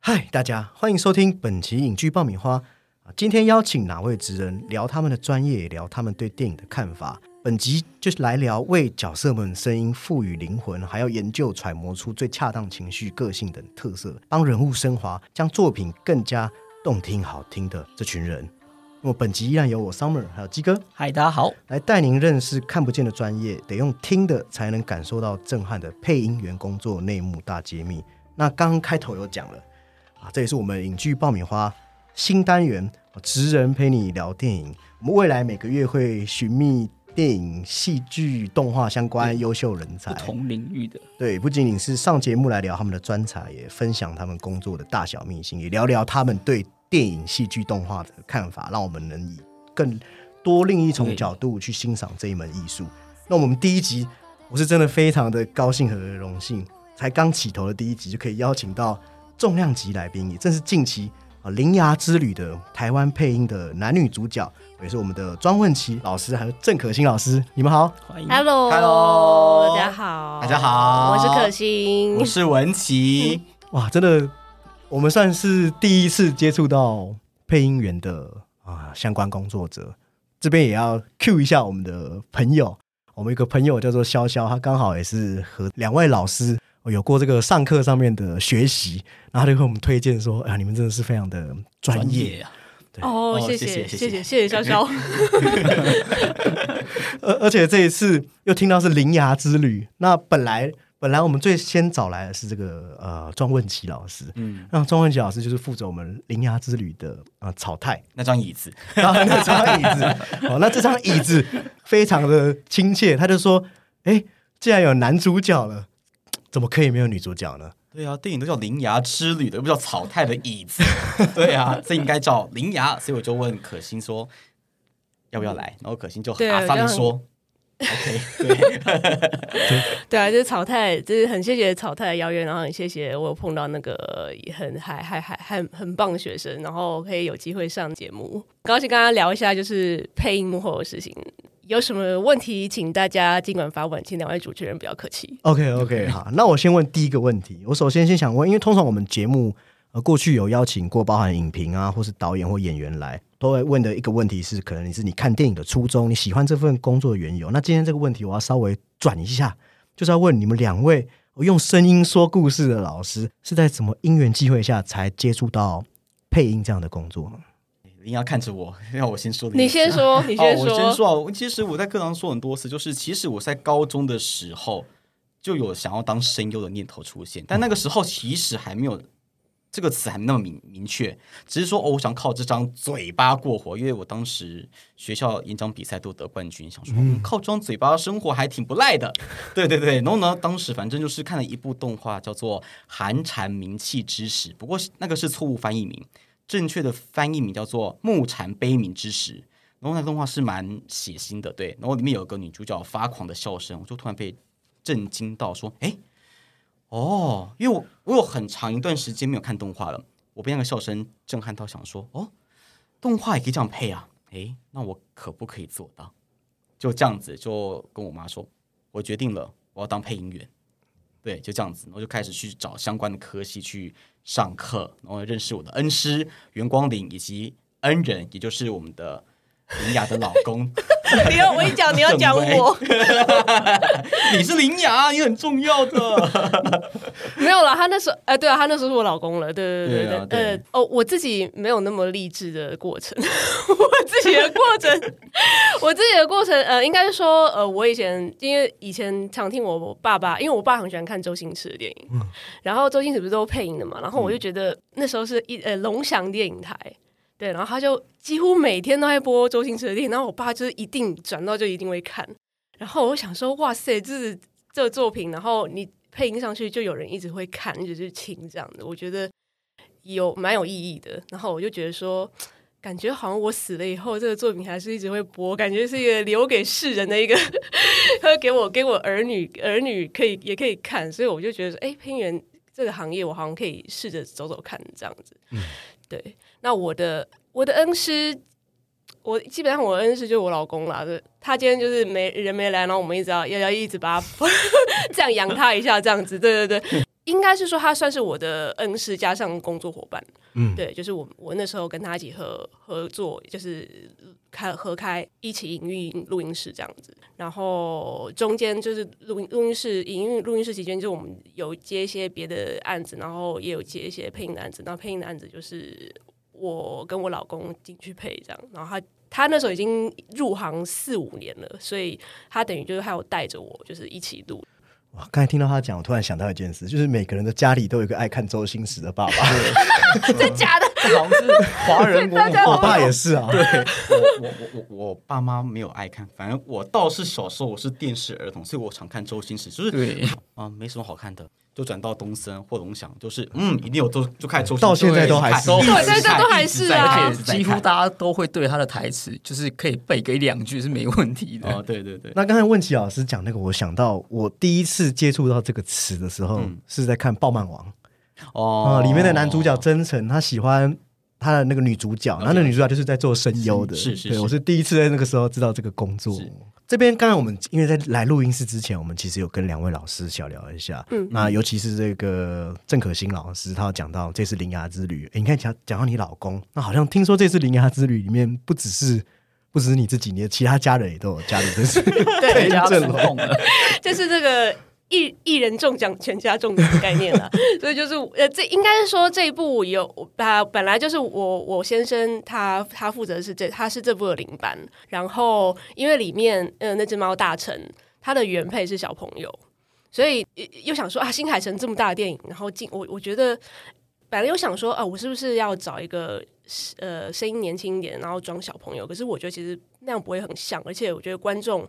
嗨，大家欢迎收听本期影剧爆米花！今天邀请哪位职人聊他们的专业，聊他们对电影的看法。本集就是来聊为角色们声音赋予灵魂，还要研究揣摩出最恰当情绪、个性等特色，帮人物升华，将作品更加动听好听的这群人。那么本集依然由我 Summer 还有鸡哥嗨，大家好。来带您认识看不见的专业，得用听的才能感受到震撼的配音员工作内幕大揭秘。那刚刚开头有讲了啊，这也是我们影剧爆米花新单元“职人陪你聊电影”。我们未来每个月会寻觅电影、戏剧、动画相关优秀人才不，同领域的，对，不仅仅是上节目来聊他们的专才，也分享他们工作的大小秘辛，也聊聊他们对电影、戏剧、动画的看法，让我们能以更多另一重角度去欣赏这一门艺术。那我们第一集，我是真的非常的高兴和荣幸，才刚起头的第一集就可以邀请到重量级来宾，也正是近期啊《铃芽之旅》的台湾配音的男女主角，也是我们的庄问琪老师还有郑可欣老师，你们好。欢迎。Hello，Hello 大家好，大家好我是可欣我。是文琪，哇，真的，我们算是第一次接触到配音员的啊相关工作者，这边也要 Q 一下我们的朋友。我们一个朋友叫做潇潇，他刚好也是和两位老师有过这个上课上面的学习，然后他就给我们推荐说：“哎呀，你们真的是非常的专业啊！”哦，谢谢谢谢谢谢潇潇。而而且这一次又听到是《灵牙之旅》，那本来。本来我们最先找来的是这个呃庄问琪老师，嗯，那庄问琪老师就是负责我们铃芽之旅的呃草太。那张椅子，然后那张椅子，哦，那这张椅子非常的亲切，他就说：“哎，既然有男主角了，怎么可以没有女主角呢？对啊，电影都叫《铃芽之旅》的，又不叫草太的椅子，对啊，这应该叫铃芽，所以我就问可心说要不要来，然后可心就阿桑的说，OK，对，对啊，就是草太，就是很谢谢草太的邀约，然后很谢谢我有碰到那个很还还还还很棒的学生，然后可以有机会上节目，高兴跟他聊一下就是配音幕后的事情。有什么问题，请大家尽管发问，请两位主持人不要客气。？”OK OK，好，那我先问第一个问题。我首先先想问，因为通常我们节目呃过去有邀请过包含影评啊，或是导演或演员来，都会问的一个问题是，可能你是你看电影的初衷，你喜欢这份工作的缘由。那今天这个问题，我要稍微转一下，就是要问你们两位用声音说故事的老师，是在什么因缘机会下才接触到配音这样的工作呢？铃芽看着我，让我先说的，你先说，你先哦，我说。先说啊，其实我在课堂说很多次，就是其实我在高中的时候就有想要当声优的念头出现，但那个时候其实还没有这个词还没那么明明确，只是说哦，我想靠这张嘴巴过活，因为我当时学校演讲比赛都得冠军，想说、嗯、靠这张嘴巴生活还挺不赖的，对对对。然后呢，当时反正就是看了一部动画叫做《寒蝉鸣泣之时》，不过那个是错误翻译名。正确的翻译名叫做《木蝉悲鸣之时》，然后那个动画是蛮血腥的，对，然后里面有个女主角发狂的笑声，我就突然被震惊到，说：“哎，哦，因为我我有很长一段时间没有看动画了，我被那个笑声震撼到，想说，哦，动画也可以这样配啊，哎，那我可不可以做到？就这样子，就跟我妈说，我决定了，我要当配音员。”对，就这样子，然后就开始去找相关的科系去上课，然后认识我的恩师袁光林以及恩人，也就是我们的林雅的老公。你要我一讲，你要讲我，你是林雅，你很重要的。没有啦，他那时候，哎、对啊，他那时候是我老公了，对对对对啊对，呃，哦，我自己没有那么励志的过程，我自己的过程，我自己的过程，呃，应该是说，呃，我以前因为以前常听我爸爸，因为我爸很喜欢看周星驰的电影，然后周星驰不是都配音的嘛，然后我就觉得那时候是一呃龙翔电影台。对，然后他就几乎每天都在播周星驰的电影，然后我爸就是一定转到就一定会看，然后我想说，哇塞，这是这个作品，然后你配音上去，就有人一直会看，一直去听这样的，我觉得有蛮有意义的。然后我就觉得说，感觉好像我死了以后，这个作品还是一直会播，感觉是一个留给世人的一个，会给我给我儿女儿女可以也可以看，所以我就觉得说，哎，配音员这个行业，我好像可以试着走走看这样子。对，那我的我的恩师我基本上我的恩师就是我老公啦，他今天就是没人没来，然后我们一直要要要一直把他 这样养他一下，这样子，对对对，应该是说他算是我的恩师加上工作伙伴，嗯。对，就是我我那时候跟他一起合合作，就是开合开一起营运录音室这样子，然后中间就是录音录音室营运录音室期间，就我们有接一些别的案子，然后也有接一些配音的案子，然后配音的案子就是我跟我老公进去配这样，然后他。他那时候已经入行四五年了，所以他等于就是还有带着我，就是一起录。哇！刚才听到他讲，我突然想到一件事，就是每个人的家里都有一个爱看周星驰的爸爸，真假的？这好像是华人文我化。爸也是啊。对我我我我我爸妈没有爱看，反正我倒是小时候我是电视儿童，所以我常看周星驰，就是对，啊、没什么好看的，就转到东森或龙翔，就是嗯，一定有周就看周星驰，到现在都还是对对对都还是啊而且几乎大家都会对他的台词，就是可以背个一两句是没问题的。哦，对对对，那刚才问齐老师讲那个，我想到我第一次接触到这个词的时候，嗯是在看《爆漫王》哦啊、里面的男主角真诚，他喜欢他的那个女主角，然后那女主角就是在做声优的，是是是对我是第一次在那个时候知道这个工作是。这边刚才我们因为在来录音室之前，我们其实有跟两位老师小聊一下，嗯。那尤其是这个郑可欣老师，他有讲到这次铃芽之旅，诶你看讲讲到你老公，那好像听说这次铃芽之旅里面不只是不只是你自己，你的其他家人也都有加入这是对，家阵容出动了，就是这个一一人中奖全家中奖的概念了。所以就是呃，这应该是说这一部有把本来就是我我先生他他负责是这他是这部的领班，然后因为里面呃那只猫大成他的原配是小朋友，所以又想说啊新海诚这么大的电影，然后进我我觉得。本来又想说啊，我是不是要找一个呃声音年轻一点，然后装小朋友？可是我觉得其实那样不会很像，而且我觉得观众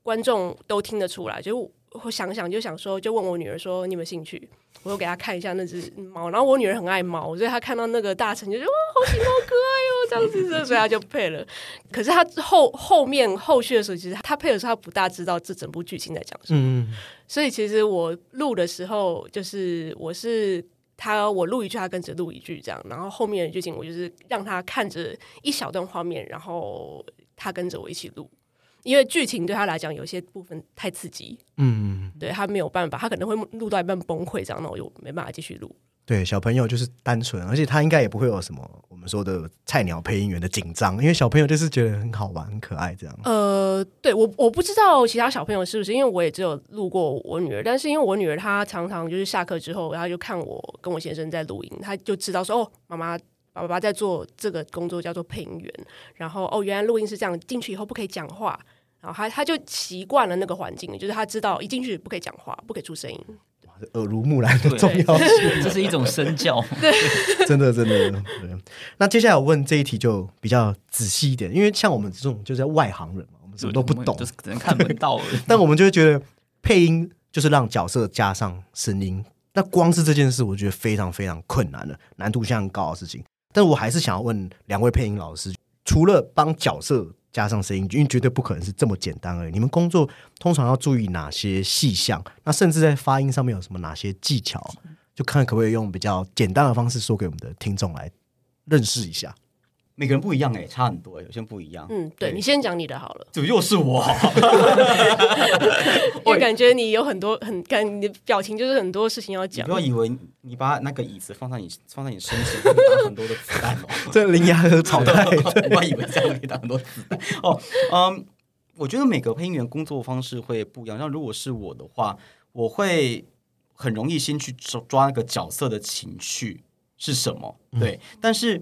观众都听得出来。就我想想就想说，就问我女儿说你有没有兴趣？我又给她看一下那只猫，然后我女儿很爱猫，所以她看到那个大臣就说哇好喜猫可爱哦这样子，所以她就配了。可是她后后面后续的时候，其实她配的时候，她不大知道这整部剧情在讲什么。嗯，所以其实我录的时候，就是我是他我录一句，他跟着录一句这样，然后后面的剧情我就是让他看着一小段画面，然后他跟着我一起录，因为剧情对他来讲有些部分太刺激，嗯，对他没有办法，他可能会录到一半崩溃这样，那我就没办法继续录。对，小朋友就是单纯，而且他应该也不会有什么我们说的菜鸟配音员的紧张，因为小朋友就是觉得很好玩、很可爱这样。呃，对我我不知道其他小朋友是不是，因为我也只有录过我女儿，但是因为我女儿她常常就是下课之后，然后就看我跟我先生在录音，她就知道说哦，妈妈。爸爸在做这个工作叫做配音员，然后哦，原来录音是这样，进去以后不可以讲话，然后他他就习惯了那个环境，就是他知道一进去不可以讲话，不可以出声音。耳濡目染的重要性，这是一种身教。对 真的真的。那接下来我问这一题就比较仔细一点，因为像我们这种就是外行人嘛，我们什么都不懂就，是只能看门道。但我们就会觉得配音就是让角色加上声音，那光是这件事，我觉得非常非常困难的，难度相当高的事情。但我还是想要问两位配音老师，除了帮角色加上声音，因为绝对不可能是这么简单而已。你们工作通常要注意哪些细项？那甚至在发音上面有什么哪些技巧？就看可不可以用比较简单的方式说给我们的听众来认识一下。每个人不一样哎、差很多哎、有些人不一样。嗯，对对你先讲你的好了，怎么又是我？我感觉你有很多很感你的表情就是很多事情要你讲不。要以为你把那个椅子放在你放在你身前，会打很多的子弹哦。这林牙和草太，不要以为这样可以打很多子弹哦。嗯，我觉得每个配音员工作方式会不一样。那如果是我的话，我会很容易先去抓抓那个角色的情绪是什么，对。但是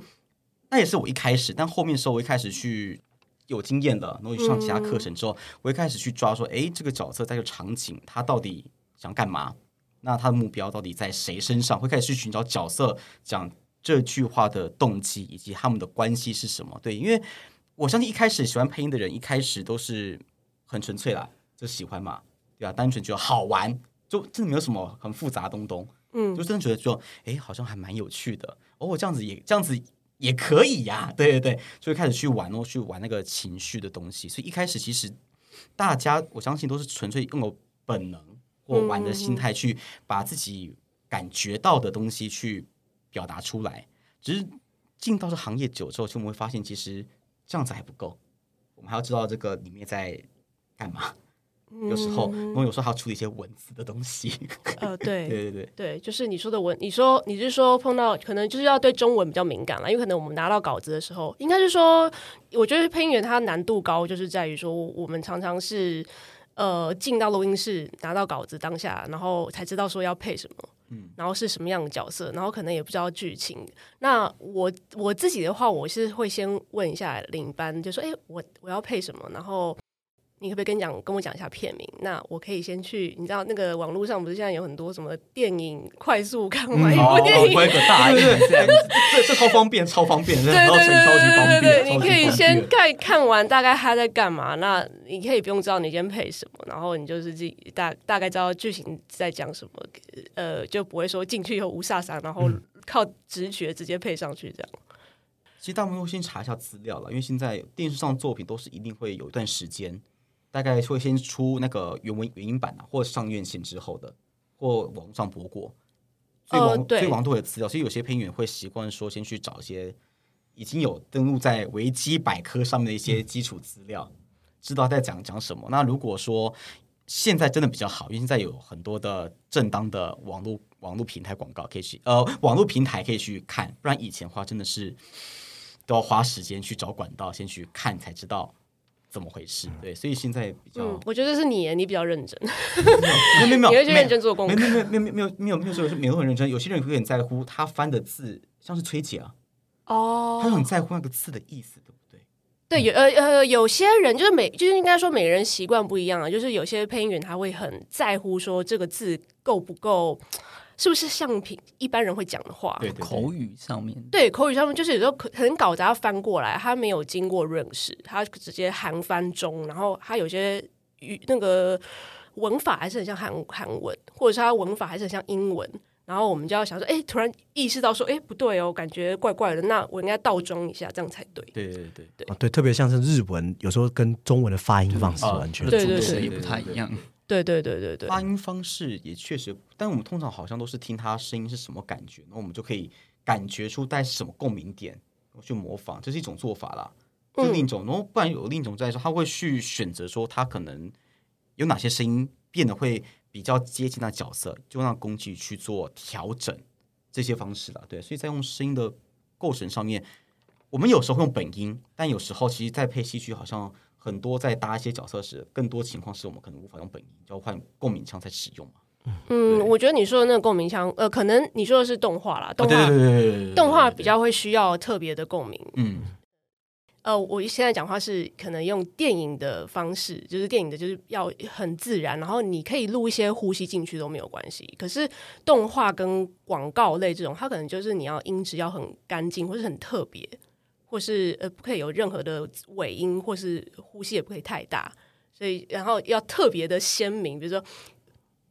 那也是我一开始，但后面的时候我一开始去。有经验了，然后去上其他课程之后，我一开始去抓说，诶，这个角色在这个场景，他到底想干嘛？那他的目标到底在谁身上？会开始去寻找角色讲这句话的动机以及他们的关系是什么？对，因为我相信一开始喜欢配音的人，一开始都是很纯粹啦，就喜欢嘛，对吧、单纯觉得好玩，就真的没有什么很复杂的东东，嗯就真的觉得说，哎，好像还蛮有趣的。哦，这样子也这样子也可以呀、对对对，就会开始去玩哦，去玩那个情绪的东西。所以一开始其实大家我相信都是纯粹用了本能或玩的心态去把自己感觉到的东西去表达出来。只是进到这行业久之后，其实我们会发现，其实这样子还不够，我们还要知道这个里面在干嘛。有时嗯候，然后有时候还要处理一些文字的东西。呃，对 对对对，对，就是你说的文，你说你是说碰到可能就是要对中文比较敏感了，因为可能我们拿到稿子的时候，应该是说，我觉得配音员他难度高，就是在于说我们常常是呃进到录音室拿到稿子当下，然后才知道说要配什么。嗯然后是什么样的角色，然后可能也不知道剧情。那我我自己的话，我是会先问一下领班，就说：“哎，我我要配什么？”然后你可不可以跟讲跟我讲一下片名？那我可以先去，你知道那个网络上不是现在有很多什么电影快速看完一部电影，这这这超方便，超方便，对对对超级方对对便，对，你可以先看看完大概他在干嘛，那你可以不用知道你今天配什么，然后你就是自己大大概知道剧情在讲什么，呃，就不会说进去以后无煞煞，然后靠直觉直接配上去这样。其实大部分都先查一下资料了，因为现在电视上的作品都是一定会有一段时间，大概会先出那个原文原音版啊，或上院线之后的，或网络上播过，所以网、所以网络都有资料，所以有些配音员会习惯说先去找一些已经有登录在维基百科上面的一些基础资料，知道在讲讲什么。那如果说现在真的比较好，因为现在有很多的正当的网络网络平台广告可以去，呃，网络平台可以去看，不然以前的话真的是都要花时间去找管道，先去看才知道怎么回事。对，所以现在比较嗯，我觉得是你，你比较认真，没有没有没有，你会去认真做功课没有没有没有没有没有没有没有说没有很认真，有些人会很在乎他翻的字，像是崔姐啊，哦他很在乎那个字的意思，对不对？对，有呃呃，有些人就是每就是应该说每个人习惯不一样啊，就是有些配音员他会很在乎说这个字够不够，是不是像平一般人会讲的话。对对对口语上面，对口语上面，就是有时候可可能稿子要翻过来，他没有经过认识，他直接韩翻中，然后他有些语那个文法还是很像韩韩文，或者是他文法还是很像英文，然后我们就要想说，哎，突然意识到说，哎，不对哦，感觉怪怪的，那我应该倒装一下，这样才对。对对对对，啊，对，特别像是日文，有时候跟中文的发音方式啊完全对对也不太一样。对对对对对，发音方式也确实，但我们通常好像都是听他声音是什么感觉，那我们就可以感觉出带什么共鸣点，去模仿，这是一种做法啦。这是另一种，然后不然有另一种在说，他会去选择说他可能有哪些声音变得会比较接近那角色，就让工具去做调整这些方式了。对，所以在用声音的构成上面，我们有时候会用本音，但有时候其实，在配戏剧好像很多在搭一些角色时，更多情况是我们可能无法用本音，就要换共鸣腔才使用嘛。嗯，我觉得你说的那个共鸣腔，呃，可能你说的是动画啦，动画、动画比较会需要特别的共鸣。嗯，呃，我现在讲话是可能用电影的方式，就是电影的，就是要很自然，然后你可以录一些呼吸进去都没有关系。可是动画跟广告类这种，它可能就是你要音质要很干净，或是很特别，或是呃不可以有任何的尾音，或是呼吸也不可以太大，所以然后要特别的鲜明，比如说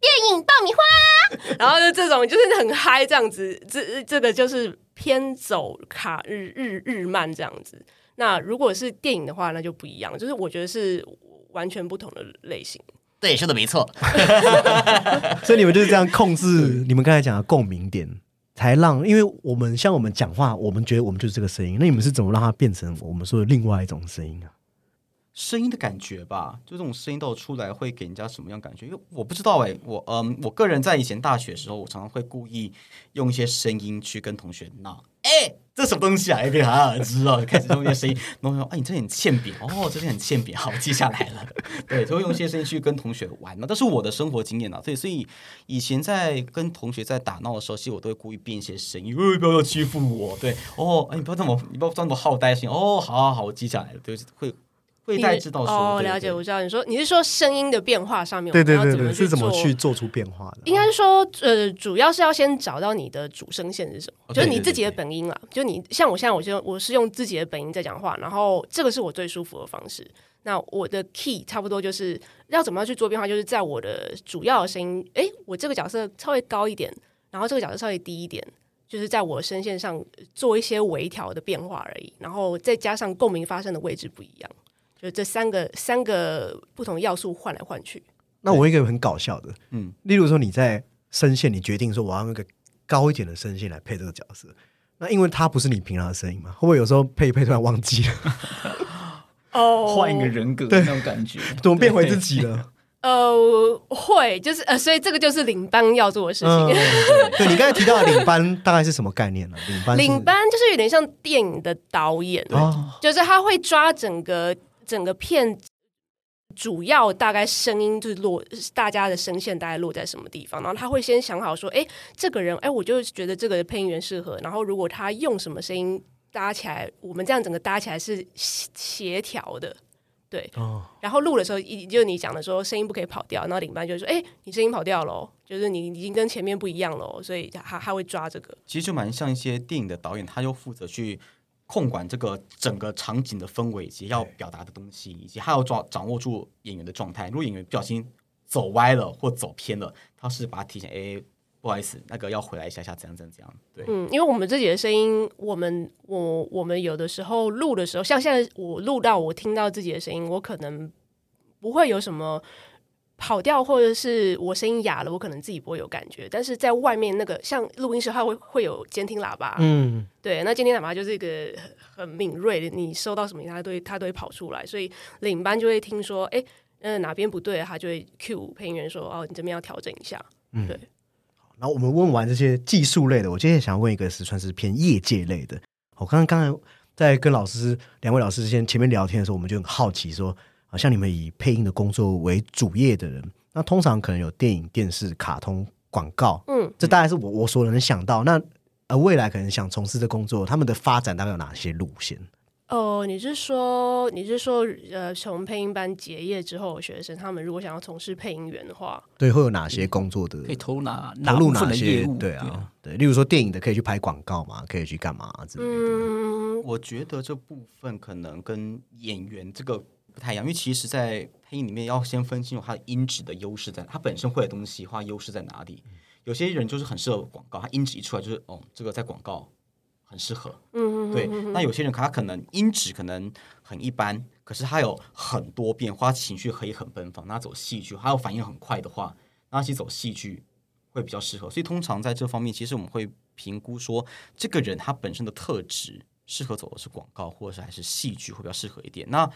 电影爆米花，然后就这种就是很嗨这样子，这这个就是偏走卡日日日漫这样子。那如果是电影的话，那就不一样，就是我觉得是完全不同的类型。对，说的没错。所以你们就是这样控制你们刚才讲的共鸣点，才让因为我们像我们讲话，我们觉得我们就是这个声音，那你们是怎么让它变成我们说的另外一种声音啊？声音的感觉吧，就这种声音到出来会给人家什么样感觉？因为我不知道哎、我嗯，我个人在以前大学的时候，我常常会故意用一些声音去跟同学闹，哎、这什么东西啊？一边好耳知道，就开始用一些声音，然后说，哎，你这里很欠扁哦，这里很欠扁，好，我记下来了。对，就会用一些声音去跟同学玩那这是我的生活经验啊。对，所以以前在跟同学在打闹的时候，其实我都会故意变一些声音，哎，不要欺负我。对，哦，哎，你不要这么，你不要这么好呆心。哦，好好好，我记下来了。对，会会大概知道说，哦，了解，我知道你说你是说声音的变化上面，对对我们要怎么对对，是怎么去做出变化的？应该是说，呃，主要是要先找到你的主声线是什么，哦就是你自己的本音啦。就你像我现在，我就我是用自己的本音在讲话，然后这个是我最舒服的方式。那我的 key 差不多就是要怎么样去做变化，就是在我的主要的声音，诶，我这个角色稍微高一点，然后这个角色稍微低一点，就是在我声线上做一些微调的变化而已，然后再加上共鸣发生的位置不一样，就这三个三个不同要素换来换去。那我一个很搞笑的，嗯嗯，例如说你在声线，你决定说我要用一个高一点的声线来配这个角色，那因为它不是你平常的声音嘛，会不会有时候配一配突然忘记了？哦，换一个人格的那种感觉。怎么变回自己了？呃，会就是呃，所以这个就是领班要做的事情。嗯，对你刚才提到的领班大概是什么概念呢？领班领班就是有点像电影的导演，哦，就是他会抓整个整个片主要大概声音就是落大家的声线大概落在什么地方，然后他会先想好说，哎，这个人，哎，我就觉得这个配音员适合，然后如果他用什么声音搭起来，我们这样整个搭起来是协协调的。对，哦，然后录的时候，一就你讲的说声音不可以跑掉，然后领班就说：“哎，你声音跑掉了，就是你已经跟前面不一样了。”所以他他会抓这个。其实就蛮像一些电影的导演，他又负责去控管这个整个场景的氛围以及要表达的东西，以及他要抓掌握住演员的状态。如果演员不小心走歪了或走偏了，他是把他提醒：“哎，不好意思，那个要回来一下下，怎样怎样怎样。”对，嗯，因为我们自己的声音，我们我我们有的时候录的时候，像现在我录到我听到自己的声音，我可能不会有什么跑调，或者是我声音哑了，我可能自己不会有感觉。但是在外面那个像录音室，它会会有监听喇叭，嗯，对，那监听喇叭就是一个很很敏锐的，你收到什么，它都会它都会跑出来，所以领班就会听说，哎，嗯、哪边不对，他就会 cue 配音员说，哦，你这边要调整一下。嗯对，然后我们问完这些技术类的，我今天想问一个是算是偏业界类的。我刚刚刚才在跟老师两位老师之间前面聊天的时候，我们就很好奇说，好像你们以配音的工作为主业的人，那通常可能有电影、电视、卡通、广告，嗯，这大概是我我所能想到。那呃，未来可能想从事的工作，他们的发展大概有哪些路线？哦，你是说你是说呃，从配音班结业之后，学生他们如果想要从事配音员的话，对，会有哪些工作的可以投哪投入部分哪些的业务？对啊，对，例如说电影的可以去拍广告嘛，可以去干嘛之类的。嗯，我觉得这部分可能跟演员这个不太一样，因为其实，在配音里面要先分清楚它的音质的优势在哪，它本身会的东西，它优势在哪里。有些人就是很适合广告，他音质一出来就是哦，这个在广告很适合。嗯嗯对，那有些人他可能音质可能很一般，可是他有很多变化，情绪可以很奔放。那走戏剧，还有反应很快的话，那其实走戏剧会比较适合。所以通常在这方面，其实我们会评估说，这个人他本身的特质适合走的是广告，或者是还是戏剧会比较适合一点。那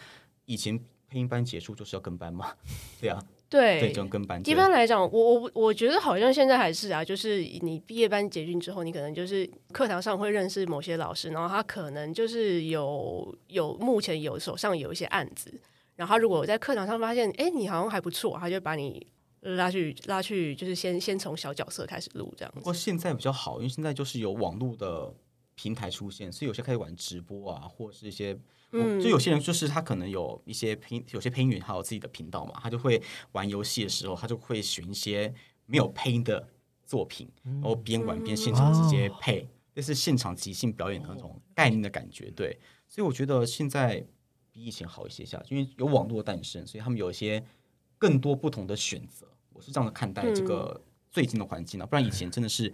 以前配音班结束就是要跟班嘛，对啊，对，对这。种跟班。一般来讲，我我我觉得好像现在还是啊，就是你毕业班结训之后，你可能就是课堂上会认识某些老师，然后他可能就是有有目前有手上有一些案子，然后他如果在课堂上发现，哎，你好像还不错，他就把你拉去拉去，就是先先从小角色开始录这样子。不过现在比较好，因为现在就是有网络的平台出现，所以有些开始玩直播啊，或者是一些，嗯就有些人就是他可能有一些配，有些配音员还有自己的频道嘛，他就会玩游戏的时候，他就会选一些没有配音的作品，然后边玩边现场直接配，这是现场即兴表演的那种概念的感觉，对，所以我觉得现在比以前好一些下，因为有网络的诞生，所以他们有一些更多不同的选择。我是这样看待这个最近的环境啊，不然以前真的是，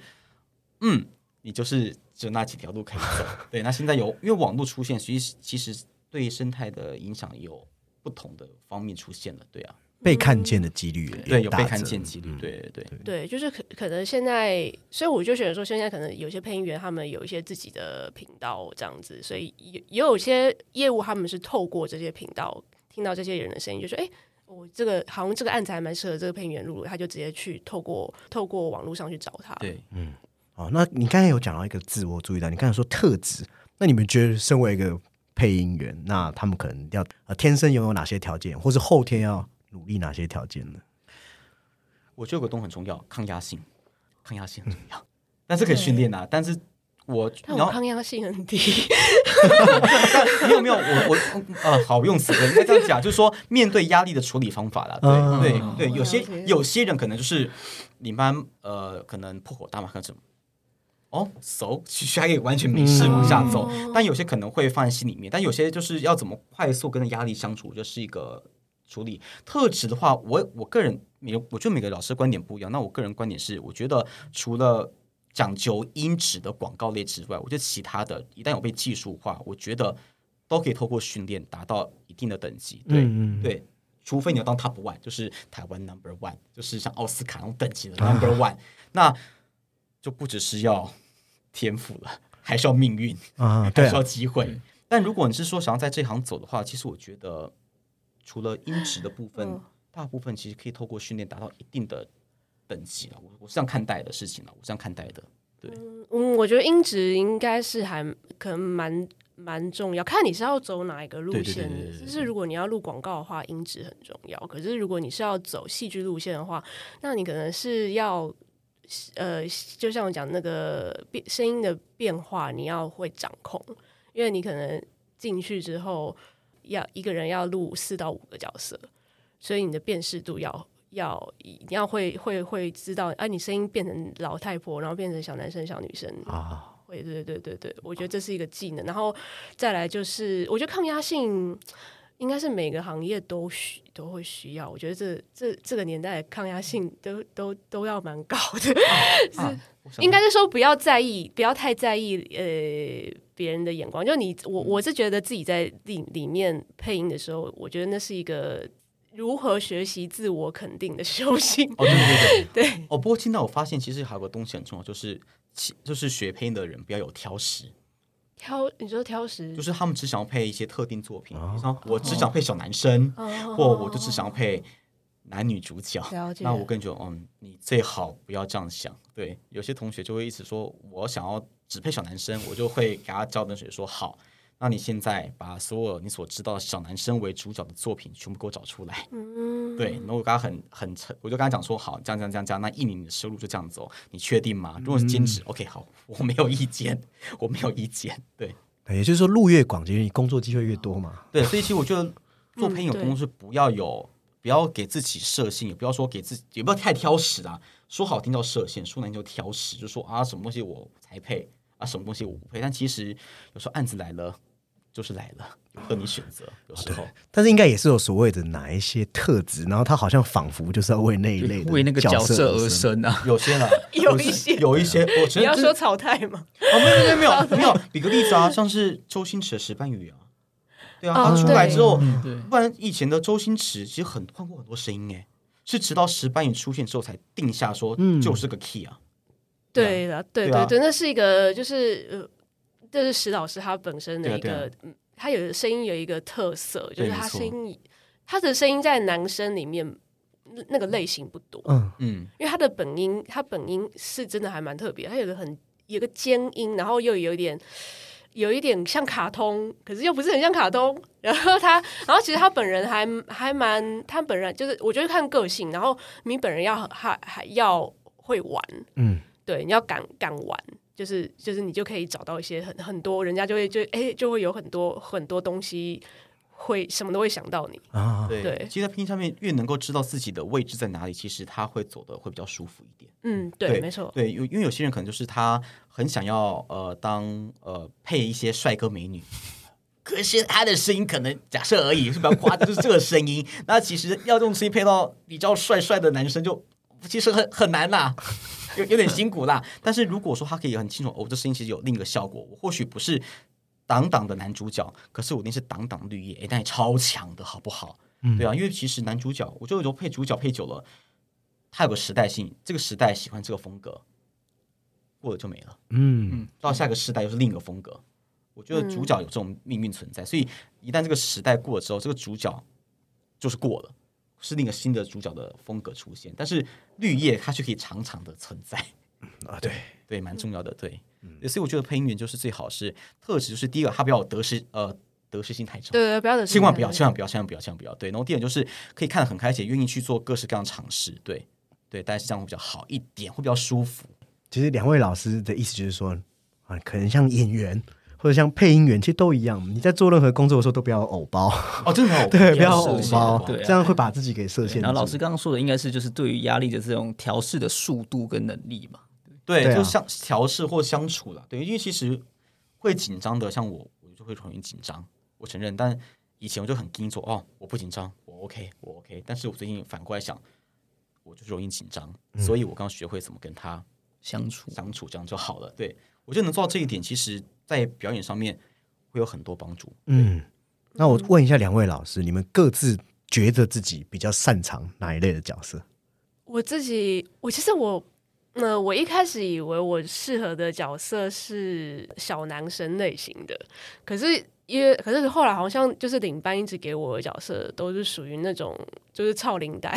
嗯，你就是就那几条路可以走。对，那现在有因为网络出现，其实其实对生态的影响有不同的方面出现了。对啊，被看见的几率也对，有被看见几率。嗯对对对。对，就是可可能现在，所以我就觉得说，现在可能有些配音员他们有一些自己的频道这样子，所以也也有些业务他们是透过这些频道听到这些人的声音，就说：“哎，我这个好像这个案子还蛮适合这个配音员录的，他就直接去透过透过网络上去找他。”对，哦，那你刚才有讲到一个字，我注意到，你刚才说特质，那你们觉得身为一个配音员，那他们可能要呃天生拥有哪些条件，或是后天要努力哪些条件呢？我觉得有个东西很重要，抗压性，抗压性很重要，但是可以训练啊。但是我然后但我抗压性很低，没有没有，我我呃，好用词，我应该这样讲，就是说面对压力的处理方法啦。对、嗯对对，有些有些人可能就是你们呃，可能破口大骂，可能什么。哦，，so，其实还可以完全没事往下走，但有些可能会放在心里面，但有些就是要怎么快速跟压力相处，就是一个处理。特质的话，我我个人每我觉得每个老师的观点不一样，那我个人观点是，我觉得除了讲究音质的广告类之外，我觉得其他的一旦有被技术化，我觉得都可以透过训练达到一定的等级。对、对，除非你要当 top one，就是台湾 number one，就是像奥斯卡那种等级的 number one，、那就不只是要天赋了，还是要命运，啊，还是要，机会。但如果你是说想要在这行走的话，其实我觉得除了音质的部分，嗯大部分其实可以透过训练达到一定的等级了。我我是这样看待的事情了，我是这样看待的。对，嗯，我觉得音质应该是还可能蛮蛮重要，看你是要走哪一个路线就是如果你要录广告的话，音质很重要。可是如果你是要走戏剧路线的话，那你可能是要呃，就像我讲那个变声音的变化，你要会掌控，因为你可能进去之后要一个人要录四到五个角色，所以你的辨识度要。要你要会会会知道，哎、你声音变成老太婆，然后变成小男生、小女生，啊，会，对对对对，我觉得这是一个技能。然后再来就是，我觉得抗压性应该是每个行业都需都会需要。我觉得这这这个年代的抗压性都都都要蛮高的，啊，我想应该是说不要在意，不要太在意呃别人的眼光。就你我我是觉得自己在里里面配音的时候，我觉得那是一个如何学习自我肯定的修 行。哦，对对对对。哦，不过听到我发现，其实还有个东西很重要，就是其就是学配音的人不要有挑食，挑你说挑食，就是他们只想要配一些特定作品，哦比如说我只想配小男生，哦或我就只想要配男女主角。那我更觉得，嗯，你最好不要这样想。对，有些同学就会一直说，我想要只配小男生，我就会给他浇冷水说好。那你现在把所有你所知道小男生为主角的作品全部给我找出来。嗯，对，然后我跟他很很诚，我就跟他讲说，好，这样这样这样这样，那一年你的收入就这样走，你确定吗？如果是兼职、o k 好，我没有意见，我没有意见。对也就是说路越广，其实你工作机会越多嘛。对，所以其实我觉得做配音有工作是不要有，不要给自己设限，也不要说给自己，也不要太挑食啊。说好听叫设限，说难听就挑食，就说啊什么东西我才配啊，什么东西我不配。但其实有时候案子来了就是来了，有和你选择，有时候。但是应该也是有所谓的哪一些特质，然后他好像仿佛就是要为那一类为那个角色而而。生啊。有些啦，有一些有一些，我觉得你要说草太吗？啊，没有没有没有没有，比个例子啊，像是周星驰的石斑鱼啊，对啊，哦他出来之后，不然以前的周星驰其实很换过很多声音哎，是直到石斑鱼出现之后才定下说嗯就是个 key 啊，对了，对对啊。对对，那是一个就是呃，这是石老师他本身的一个，嗯他有声音有一个特色，就是他声音他的声音在男生里面那那个类型不多，嗯，嗯，因为他的本音，他本音是真的还蛮特别，他有个很有个尖音，然后又有一点有一点像卡通，可是又不是很像卡通。然后他，然后其实他本人还还蛮，他本人就是我觉得看个性，然后你本人要还还要会玩，嗯，对，你要敢敢玩。就是就是你就可以找到一些很很多，人家就会就哎、就会有很多很多东西会什么都会想到你，啊，对，对其实，在拼音上面越能够知道自己的位置在哪里，其实他会走的会比较舒服一点。嗯，对，对没错，对，有因为有些人可能就是他很想要呃当呃配一些帅哥美女，可是他的声音可能假设而已，是比较夸张，就是这个声音。那其实要用声音配到比较帅帅的男生就，其实很很难啦，有有点辛苦啦。但是如果说他可以很清楚，哦，这声音其实有另一个效果，我或许不是党党的男主角，可是我一定是党党绿叶，哎，那也超强的好不好？嗯对啊，因为其实男主角，我觉得配主角配久了，他有个时代性，这个时代喜欢这个风格，过了就没了。嗯，到下个时代又是另一个风格。我觉得主角有这种命运存在，所以一旦这个时代过了之后，这个主角就是过了，是另一个新的主角的风格出现。但是绿叶它却可以长长的存在，啊，对，对，蛮重要的。对，所以我觉得配音员就是最好是特质，就是第一个他不要有得失呃得失心太重，对对，不要得失，千万不要，千万不要，千万不要，千万不要。对，然后第二就是可以看得很开且愿意去做各式各样的尝试。对，对，大概是这样会比较好一点，会比较舒服。其实两位老师的意思就是说，啊，可能像演员或者像配音员，其实都一样。你在做任何工作的时候，都不要有偶包，哦，真的没有，对，不要偶包，对啊这样会把自己给设限住。然后老师刚刚说的应该是就是对于压力的这种调试的速度跟能力嘛。对，对啊就像调试或相处了。对，因为其实会紧张的，像我，我就会容易紧张，我承认。但以前我就很硬说，哦，我不紧张，我 OK，我 OK。但是我最近反过来想，我就是容易紧张，所以我刚学会怎么跟他相处相处，这样就好了。对我就能做到这一点，其实在表演上面会有很多帮助。嗯，那我问一下两位老师，你们各自觉得自己比较擅长哪一类的角色？我自己，我其实我，呃，我一开始以为我适合的角色是小男生类型的，可是因为可是后来好像就是领班一直给我的角色都是属于那种就是操领带，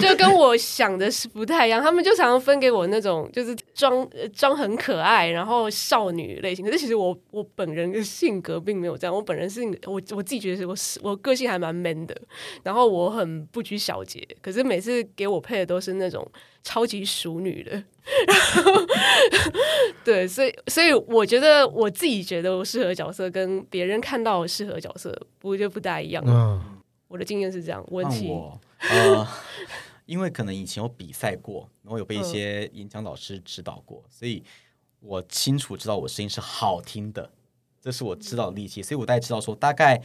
就跟我想的是不太一样。他们就常常分给我那种就是装装很可爱，然后少女类型。可是其实我我本人的性格并没有这样，我本人是我我自己觉得是我是我个性还蛮 man 的，然后我很不拘小节。可是每次给我配的都是那种超级熟女的。对，所以所以我觉得我自己觉得我适合角色，跟别人看到我适合角色我觉得不大一样。嗯，我的经验是这样，文琪，换我，呃，因为可能以前有比赛过，然后有被一些演讲老师指导过，所以我清楚知道我声音是好听的，这是我知道的力气，所以我大概知道说，大概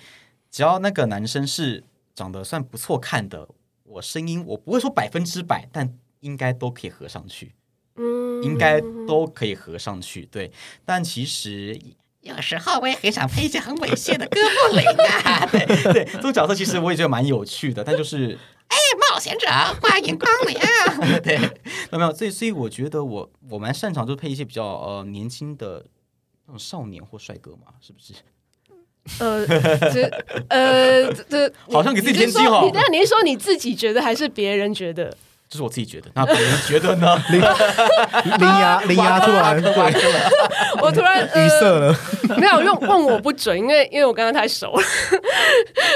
只要那个男生是长得算不错看的，我声音我不会说百分之百，但应该都可以合上去。嗯，应该都可以合上去，对。但其实有时候我也很想配一些很猥亵的哥布林啊！对对，这种角色其实我也觉得蛮有趣的，但就是哎，冒险者欢迎光临啊！对，没有没有，所以所以我觉得我我蛮擅长就配一些比较呃年轻的那种少年或帅哥嘛，是不是？呃，这呃这好像给自己添金哦你那你是说你自己觉得还是别人觉得？这是我自己觉得，那别人觉得呢？伶牙零牙突然对我突然语塞呃了，没有用问我不准，因为因为我跟他太熟了，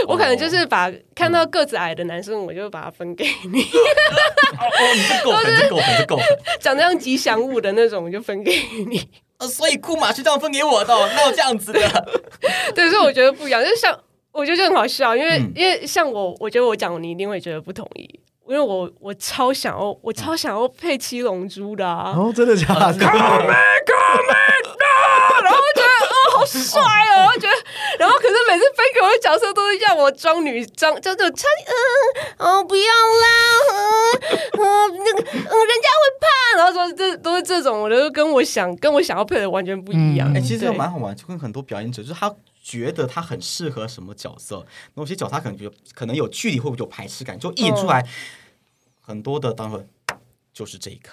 我可能就是把看到个子矮的男生，我就把他分给你，哦，你这够狠，这够狠，这够狠。长得像吉祥物的那种，我就分给你。呃，所以库马是这样分给我的哦，哪有这样子的？对，所以我觉得不一样，就像我觉得就很好笑，因为、嗯因为像我，我觉得我讲你一定会觉得不同意，因为我我超想要，我超想要配七龙珠的啊，哦，真的假的？然后觉得哦好帅哦，我觉得，然后可是每次分给我的角色都是让我装女装，叫做差嗯哦不要啦，嗯嗯那个嗯人家会怕，然后说这都是这种，我都跟我想跟我想要配的完全不一样。哎、其实这对个蛮好玩，就跟很多表演者，就是他觉得他很适合什么角色，那有些角色他可能觉得可能有距离会不会有排斥感，就一演出来，很多的当然就是这个，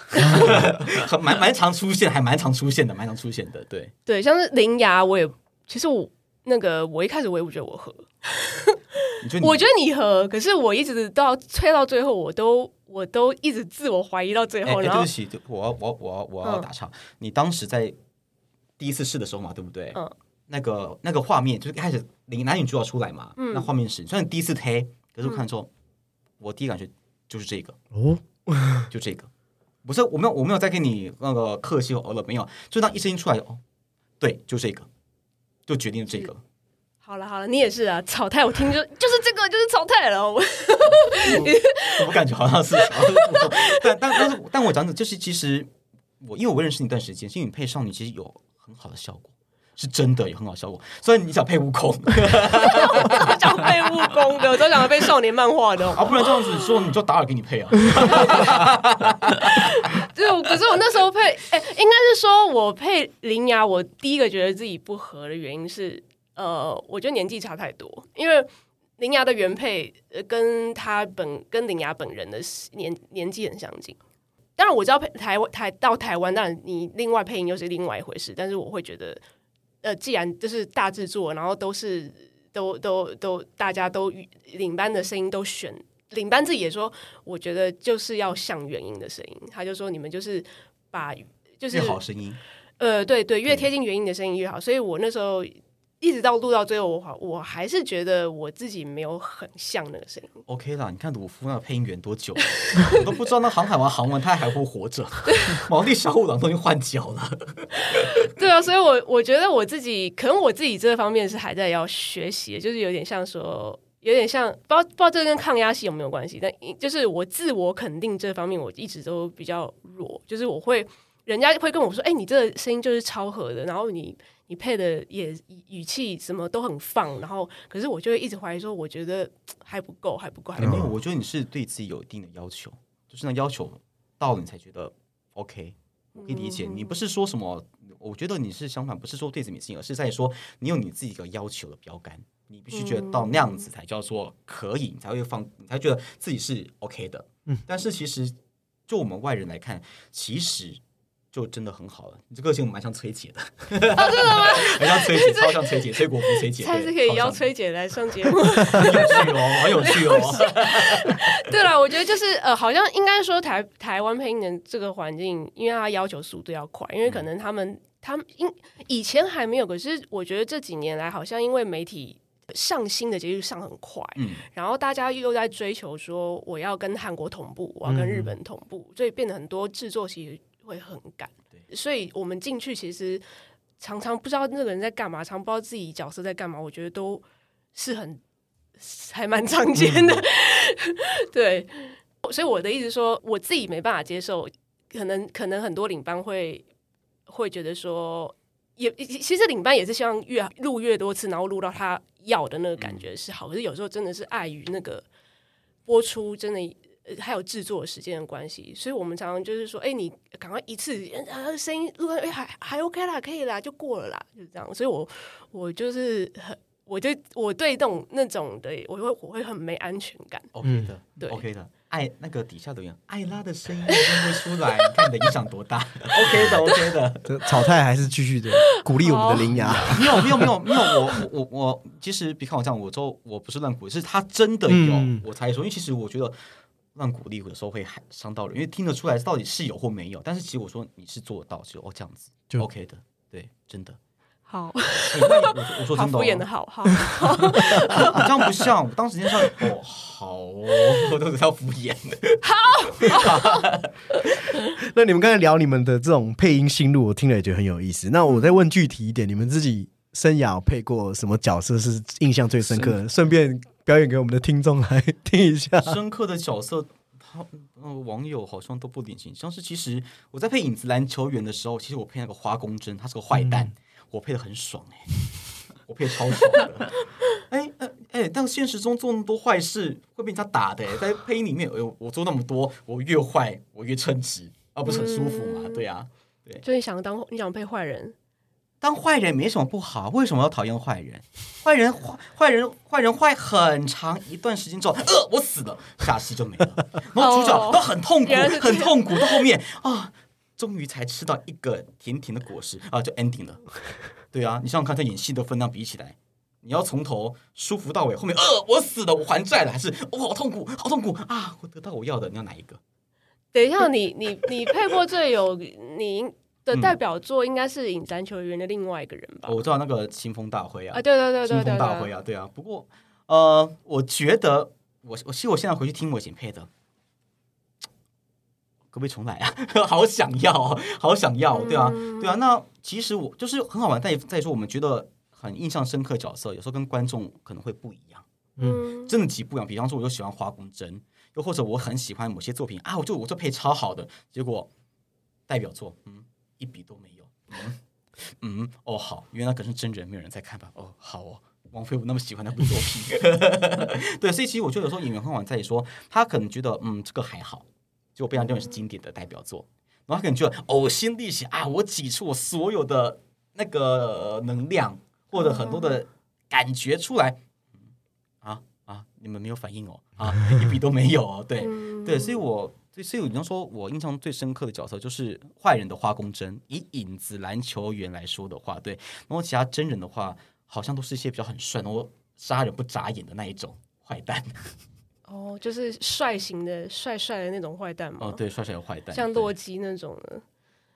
很 蛮蛮常出现，还蛮常出现的，蛮常出现的，对。对，像是铃芽，我也其实我那个我一开始我也不觉得我合，觉得 我觉得你合，可是我一直到吹到最后，我都我都一直自我怀疑到最哎、后，然后哎对不起，我要我要我要我要嗯打岔，你当时在第一次试的时候嘛，对不对？嗯。那个那个画面就是一开始男男女主角出来嘛，嗯。那画面是虽然第一次推，可是我看之后，我第一感觉就是这个，哦，就这个，不是我没有我没有在跟你那个客气哦了，没有，就当一声音出来哦，对，就这个，就决定了这个。好了好了，你也是啊，草太我听就就是这个就是草太了，我我感觉好像是，但但但是但我讲的就是其实我因为我认识你一段时间，其实你配少女其实有很好的效果，是真的有很好的效果。所以你想配悟空我想配悟空的，我都想配少年漫画的。啊，不然这样子说你就打耳给你配啊。对，可是我那时候配，哎、应该是说我配铃芽，我第一个觉得自己不合的原因是，呃，我觉得年纪差太多，因为铃芽的原配呃跟他本跟铃芽本人的年年纪很相近。当然我知道配台湾台到台湾，当然你另外配音又是另外一回事，但是我会觉得，呃，既然就是大制作，然后都是都都都大家都领班的声音都选。领班自己也说，我觉得就是要像原音的声音。他就说你们就是把就是越好声音，呃对对，越贴近原音的声音越好。所以我那时候一直到录到最后，我好我还是觉得我自己没有很像那个声音。OK 啦，你看鲁夫那个配音员多久，我都不知道那航海王航文他还会活着，毛利小五郎都已经换脚了。对啊，所以我我觉得我自己可能我自己这方面是还在要学习，就是有点像说。有点像，不知道不知道这跟抗压性有没有关系，但就是我自我肯定这方面，我一直都比较弱。就是我会，人家会跟我说：“哎、你这个声音就是超合的，然后你你配的也语气什么都很放。”然后，可是我就会一直怀疑说：“我觉得还不够，还不够，还不够。哎没有，我觉得你是对自己有一定的要求，就是那要求到了你才觉得 OK，我可以理解。你不是说什么，我觉得你是相反，不是说对自己没信心，而是在说你有你自己的要求的标杆，你必须觉得到那样子才叫做可以，你才会放，你才觉得自己是 OK 的。嗯，但是其实就我们外人来看，其实就真的很好了。你这个性蛮像崔姐的，真的吗？很像崔姐，超像崔姐，崔国福崔姐，下次可以邀崔姐来上节目。很有趣哦，很有趣哦。对了，我觉得就是呃，好像应该说台台湾配音的这个环境，因为它要求速度要快，因为可能他们他们因以前还没有，可是我觉得这几年来，好像因为媒体上新的节日上很快，嗯，然后大家又在追求说我要跟韩国同步，我要跟日本同步，所以变得很多制作其实会很赶，所以我们进去其实常常不知道那个人在干嘛，常不知道自己角色在干嘛，我觉得都是很还蛮常见的，对。所以我的意思说，我自己没办法接受，可能可能很多领班会会觉得说，也其实领班也是希望越录越多次，然后录到他要的那个感觉是好。可是有时候真的是碍于那个播出真的。呃还有制作的时间的关系，所以我们常常就是说，哎、你赶快一次，啊，声音录到，哎、还还 OK 啦，可以啦，就过了啦，就是这样。所以我我就是很，我就我对那种那种的，我会我会很没安全感。OK 的，对，OK 的。爱那个底下留言，艾拉的声音听不出来，你看你的影响多大？OK 的，OK 的。这草太还是继续的鼓励我们的灵牙。没有没有没有没有，我我我我，其实别看我这样，我说我不是乱鼓励，是他真的有，嗯我才说。因为其实我觉得乱鼓励有时候会害伤到人，因为听得出来到底是有或没有。但是其实我说你是做得到，就哦这样子就 OK 的，对，真的。好，我说我说好真的、哦，敷衍的好好。你这样不像，我当时间上哦好哦，我都是要敷衍的。好 那你们刚才聊你们的这种配音心路，我听了也觉得很有意思。那我再问具体一点，你们自己生涯配过什么角色是印象最深刻的？顺便表演给我们的听众来听一下。深刻的角色，他呃网友好像都不领情。像是其实我在配影子篮球员的时候，其实我配那个花公针，他是个坏蛋，我配的很爽哎、我配得超爽的。哎哎哎，但现实中做那么多坏事会被人家打的、欸，在配音里面，哎呦，我做那么多，我越坏我越称职，啊、不是很舒服嘛？对啊，对就你想当你想配坏人，当坏人没什么不好，为什么要讨厌坏人？坏人坏坏人坏人坏很长一段时间之后，呃，我死了，下戏就没了。然后主角都很痛苦，很痛苦，到后面啊，终于才吃到一个甜甜的果实啊，就 ending 了。对啊，你想想看，他演戏的分量比起来，你要从头舒服到尾，后面呃，我死了，我还债了，还是我、好痛苦，好痛苦啊，我得到我要的，你要哪一个？等一下，你你你配过最有你的代表作应该是《影篮球员》的另外一个人吧？我知道那个清风大辉啊啊，，对对对对清对对，风大辉啊，对啊。不过呃，我觉得我我其实我现在回去听我以前配的，可不可以重来啊？好想要哦，好想要，对啊，对啊。那其实我就是很好玩，在在说我们觉得很印象深刻的角色，有时候跟观众可能会不一样，嗯，真的极不一样。比方说，我就喜欢花公真，又或者我很喜欢某些作品啊，我就我就配超好的，结果代表作嗯一笔都没有，嗯嗯哦好，原来可能是真人，没有人在看吧？哦好哦。王菲，我那么喜欢那部作品，对，所以其实我觉得有时候演员很好在于说，他可能觉得嗯这个还好，结果被他认为是经典的代表作，然后他可能觉得呕心沥血啊，我挤出我所有的那个能量或者很多的感觉出来，嗯啊啊，你们没有反应哦，啊 一笔都没有哦，对，嗯。对，所以我对，所以我要说，我印象最深刻的角色就是坏人的花公针。以影子篮球员来说的话，对，然后其他真人的话，好像都是一些比较很帅，然后杀人不眨眼的那一种坏蛋。哦，就是帅型的帅帅的那种坏蛋嘛，哦，对，帅帅的坏蛋，像洛基那种的，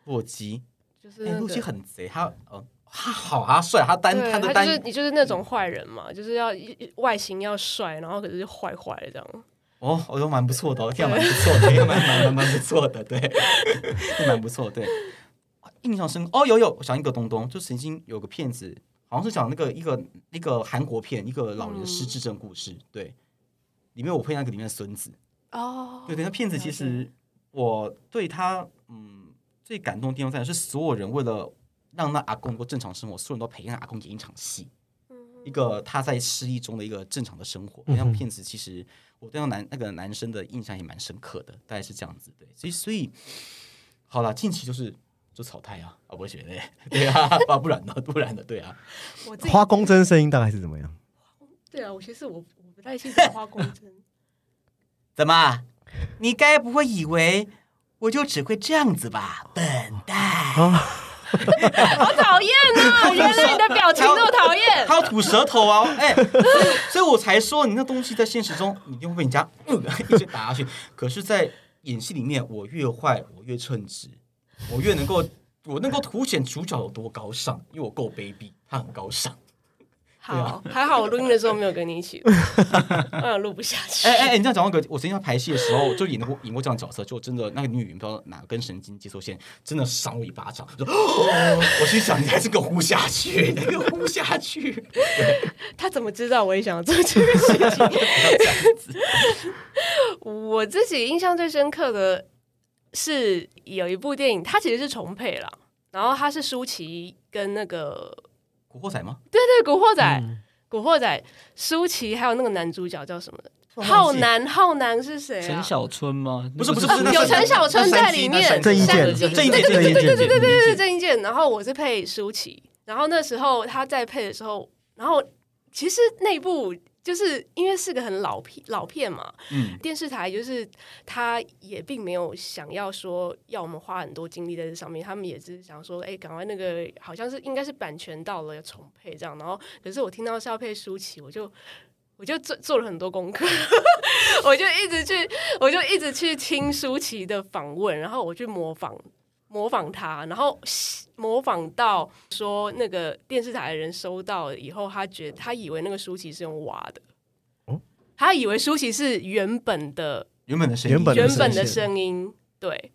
洛基，哎，就是那个洛基很贼，他呃，他好，啊帅，他单，他的单就是你就是那种坏人嘛，就是要外形要帅，然后可是坏坏的这样。哦，我觉得蛮不错的哦，听起来蛮不错的，蛮蛮蛮蛮不错的，对，是蛮不错，对。印象深哦，有有，我想一个东东，就曾经有个骗子，好像是讲那个一个一个韩国片，一个老人失智症故事，对，里面我配那个里面的孙子，哦，对对，那骗子其实我对他嗯最感动的地方在于是所有人为了让那阿公能够正常生活，所有人都陪那阿公演一场戏，一个他在失忆中的一个正常的生活。那样片子其实我对那男那个男生的印象也蛮深刻的，大概是这样子。对，所以所以好了，近期就是就草太啊，啊，我觉得对啊，啊不然呢，不然的对啊，我花公针声音大概是怎么样？对啊，我其实我我不太清楚花公针。怎么？你该不会以为我就只会这样子吧，笨蛋。好讨厌啊！原来你的表情这么讨厌。他要吐舌头啊！哎、所以我才说你那东西在现实中你一定会被人家、嗯、一直打下去。可是，在演戏里面，我越坏，我越称职，我越能够，我能够凸显主角有多高尚，因为我够卑鄙，他很高尚。好，还好我录音的时候没有跟你一起录，不然录不下去。哎哎，你这样讲到个，我曾经在排戏的时候就演过演过这样的角色，就真的那个女演员不知道哪根神经接受线，真的赏我一巴掌，就说、哦我心想你还是给我呼下去，你给我呼下去。他怎么知道我也想要做这个事情？我自己印象最深刻的是有一部电影，它其实是重配了，然后它是舒淇跟那个古惑仔吗？对对，古惑仔，古惑仔，舒淇，还有那个男主角叫什么？浩南，浩南是谁？陈小春吗？不是不是不是，有陈小春在里面。郑伊健，郑伊健，对对对对对对，郑伊健。然后我是配舒淇，然后那时候他在配的时候，然后其实那部。就是因为是个很老片老片嘛，嗯，电视台就是他也并没有想要说要我们花很多精力在这上面，他们也只是想说，哎，赶快那个好像是应该是版权到了要重配这样，然后可是我听到是要配舒淇，我就。我就做做了很多功课，我就一直去，我就一直去听舒淇的访问，然后我去模仿模仿他，然后模仿到说那个电视台的人收到以后，他觉得他以为那个舒淇是用挖的，哦？他以为舒淇是原本的原本的声音，原本的声音，对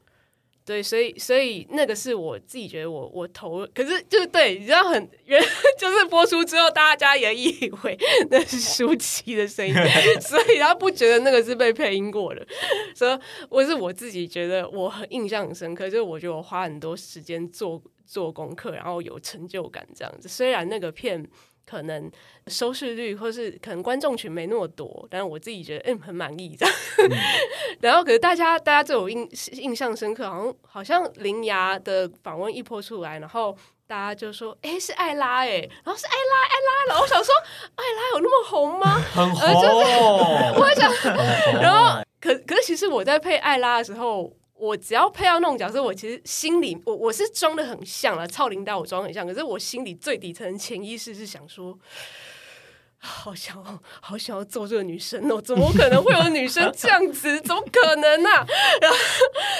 对，所以所以那个是我自己觉得我我投，可是就是对，你知道很原就是播出之后，大家也以为那是舒淇的声音，所以他不觉得那个是被配音过的，所以我是我自己觉得我很印象很深刻，就是我觉得我花很多时间做做功课，然后有成就感这样子。虽然那个片可能收视率或是可能观众群没那么多，但是我自己觉得嗯很满意这样。然后可是大家大家对我印印象深刻，好像好像林芽的访问一播出来，然后。大家就说：“哎、是艾拉哎、然后是艾拉艾拉，然后我想说，艾拉有那么红吗？很红，我在想，然后可可是其实我在配艾拉的时候，我只要配到那种角色，我其实心里我我是装的很像了，操领导我装得很像，可是我心里最底层潜意识是想说。好想要，好想要做这个女生哦！怎么可能会有女生这样子？怎么可能啊？然后，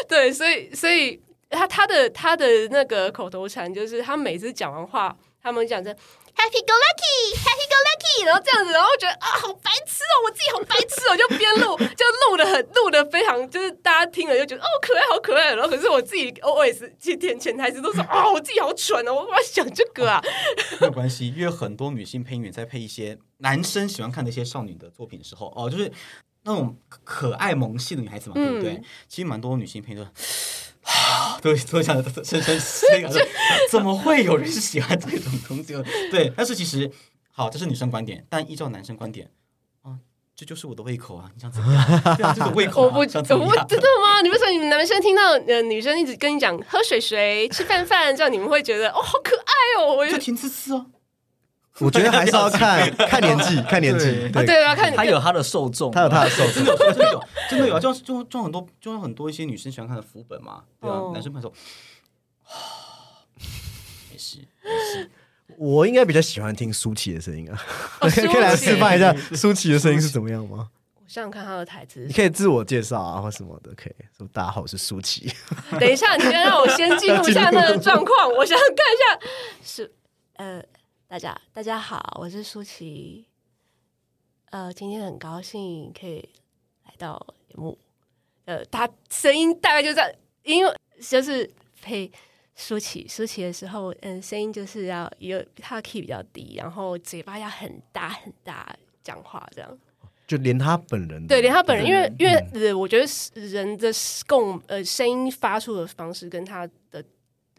对，所以，所以他他的他的那个口头禅就是，他每次讲完话，他们讲着 Happy Go Lucky，Happy Go Lucky，然后这样子，然后觉得啊，好白痴哦，我自己好白痴哦，就边录 就录的很录的非常，就是大家听了就觉得哦可爱，好可爱。然后可是我自己 always 去填潜台词都说哦，我自己好蠢哦，我干嘛想这个啊？没有关系，因为很多女性配音员在配一些男生喜欢看的一些少女的作品的时候，哦，就是那种可爱萌系的女孩子嘛，对不对？嗯其实蛮多女性配音都。都会都会想 深深深感受，怎么会有人是喜欢这种东西？对，但是其实好，这是女生观点，但依照男生观点，啊，这就是我的胃口啊！你想怎么样？对啊，这种胃口、啊，我不，我不？真的吗？你为什么你们男生听到呃女生一直跟你讲喝水水、吃饭饭，这样你们会觉得哦好可爱哦？我就就甜滋滋哦。我觉得还是要看 看年纪，看年纪。对啊对，对啊，看他有他的受众，他有他的受众。真的有，真的有，真的有啊！就就就很多，就很多一些女生喜欢看的副本嘛，对啊、哦男生朋友说，没事没事，我应该比较喜欢听舒淇的声音啊，哦可以来示范一下舒淇的声音是怎么样吗？我想想看他的台词你。可以自我介绍啊，或什么的，可以说大家好，我是舒淇。等一下，你先让我先进入一下那个状况，我想想看一下。是呃，大家大家好，我是舒淇。呃，今天很高兴可以来到节目。呃，他声音大概就这样，因为就是配舒淇舒淇的时候，嗯，声音就是要有他的 key 比较低，然后嘴巴要很大很大讲话这样。就连他本人，对，连他本人，因为因为我觉得是人的共呃声音发出的方式跟他的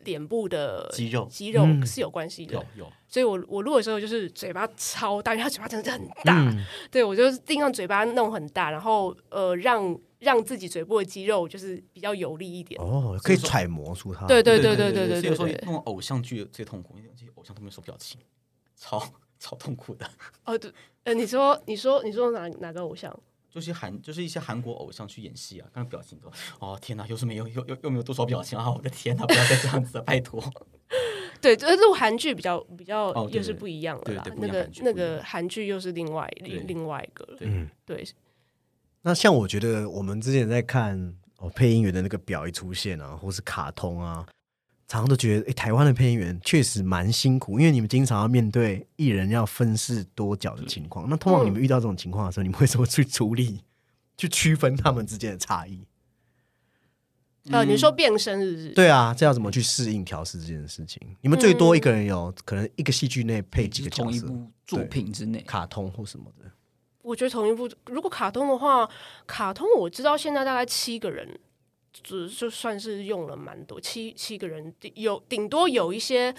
脸部的肌肉肌肉嗯是有关系的，有有，所以我我录的时候就是嘴巴超大，因为他嘴巴真的是很大，嗯，对我就是尽量嘴巴弄很大，然后呃让让自己嘴部的肌肉就是比较有力一点。哦，可以揣摩出他。对对对对对对所以有时候对对那种偶像剧最痛苦，因为这些偶像都没有收表情，超超痛苦的。哦对，呃，你说你说你说哪哪个偶像？就是韩就是一些韩国偶像去演戏啊，刚刚表情都哦天哪，又是没有又又又没有多少表情啊！我的天哪，不要再这样子了，拜托。对，就是录韩剧比较比较又是不一样的啦那个那个韩剧又是另外另另外一个了。对嗯，对，那像我觉得我们之前在看哦配音员的那个表一出现啊，或是卡通啊，常常都觉得，哎、台湾的配音员确实蛮辛苦，因为你们经常要面对艺人要分饰多角的情况。那通常你们遇到这种情况的时候，你们会怎么去处理，去区分他们之间的差异？呃，嗯你说变身是不是？对啊，这要怎么去适应调试这件事情？你们最多一个人有可能一个戏剧内配几个角色，部作品之内，卡通或什么的。我觉得同一部，如果卡通的话，卡通我知道现在大概七个人，就就算是用了蛮多，七七个人有顶多有一些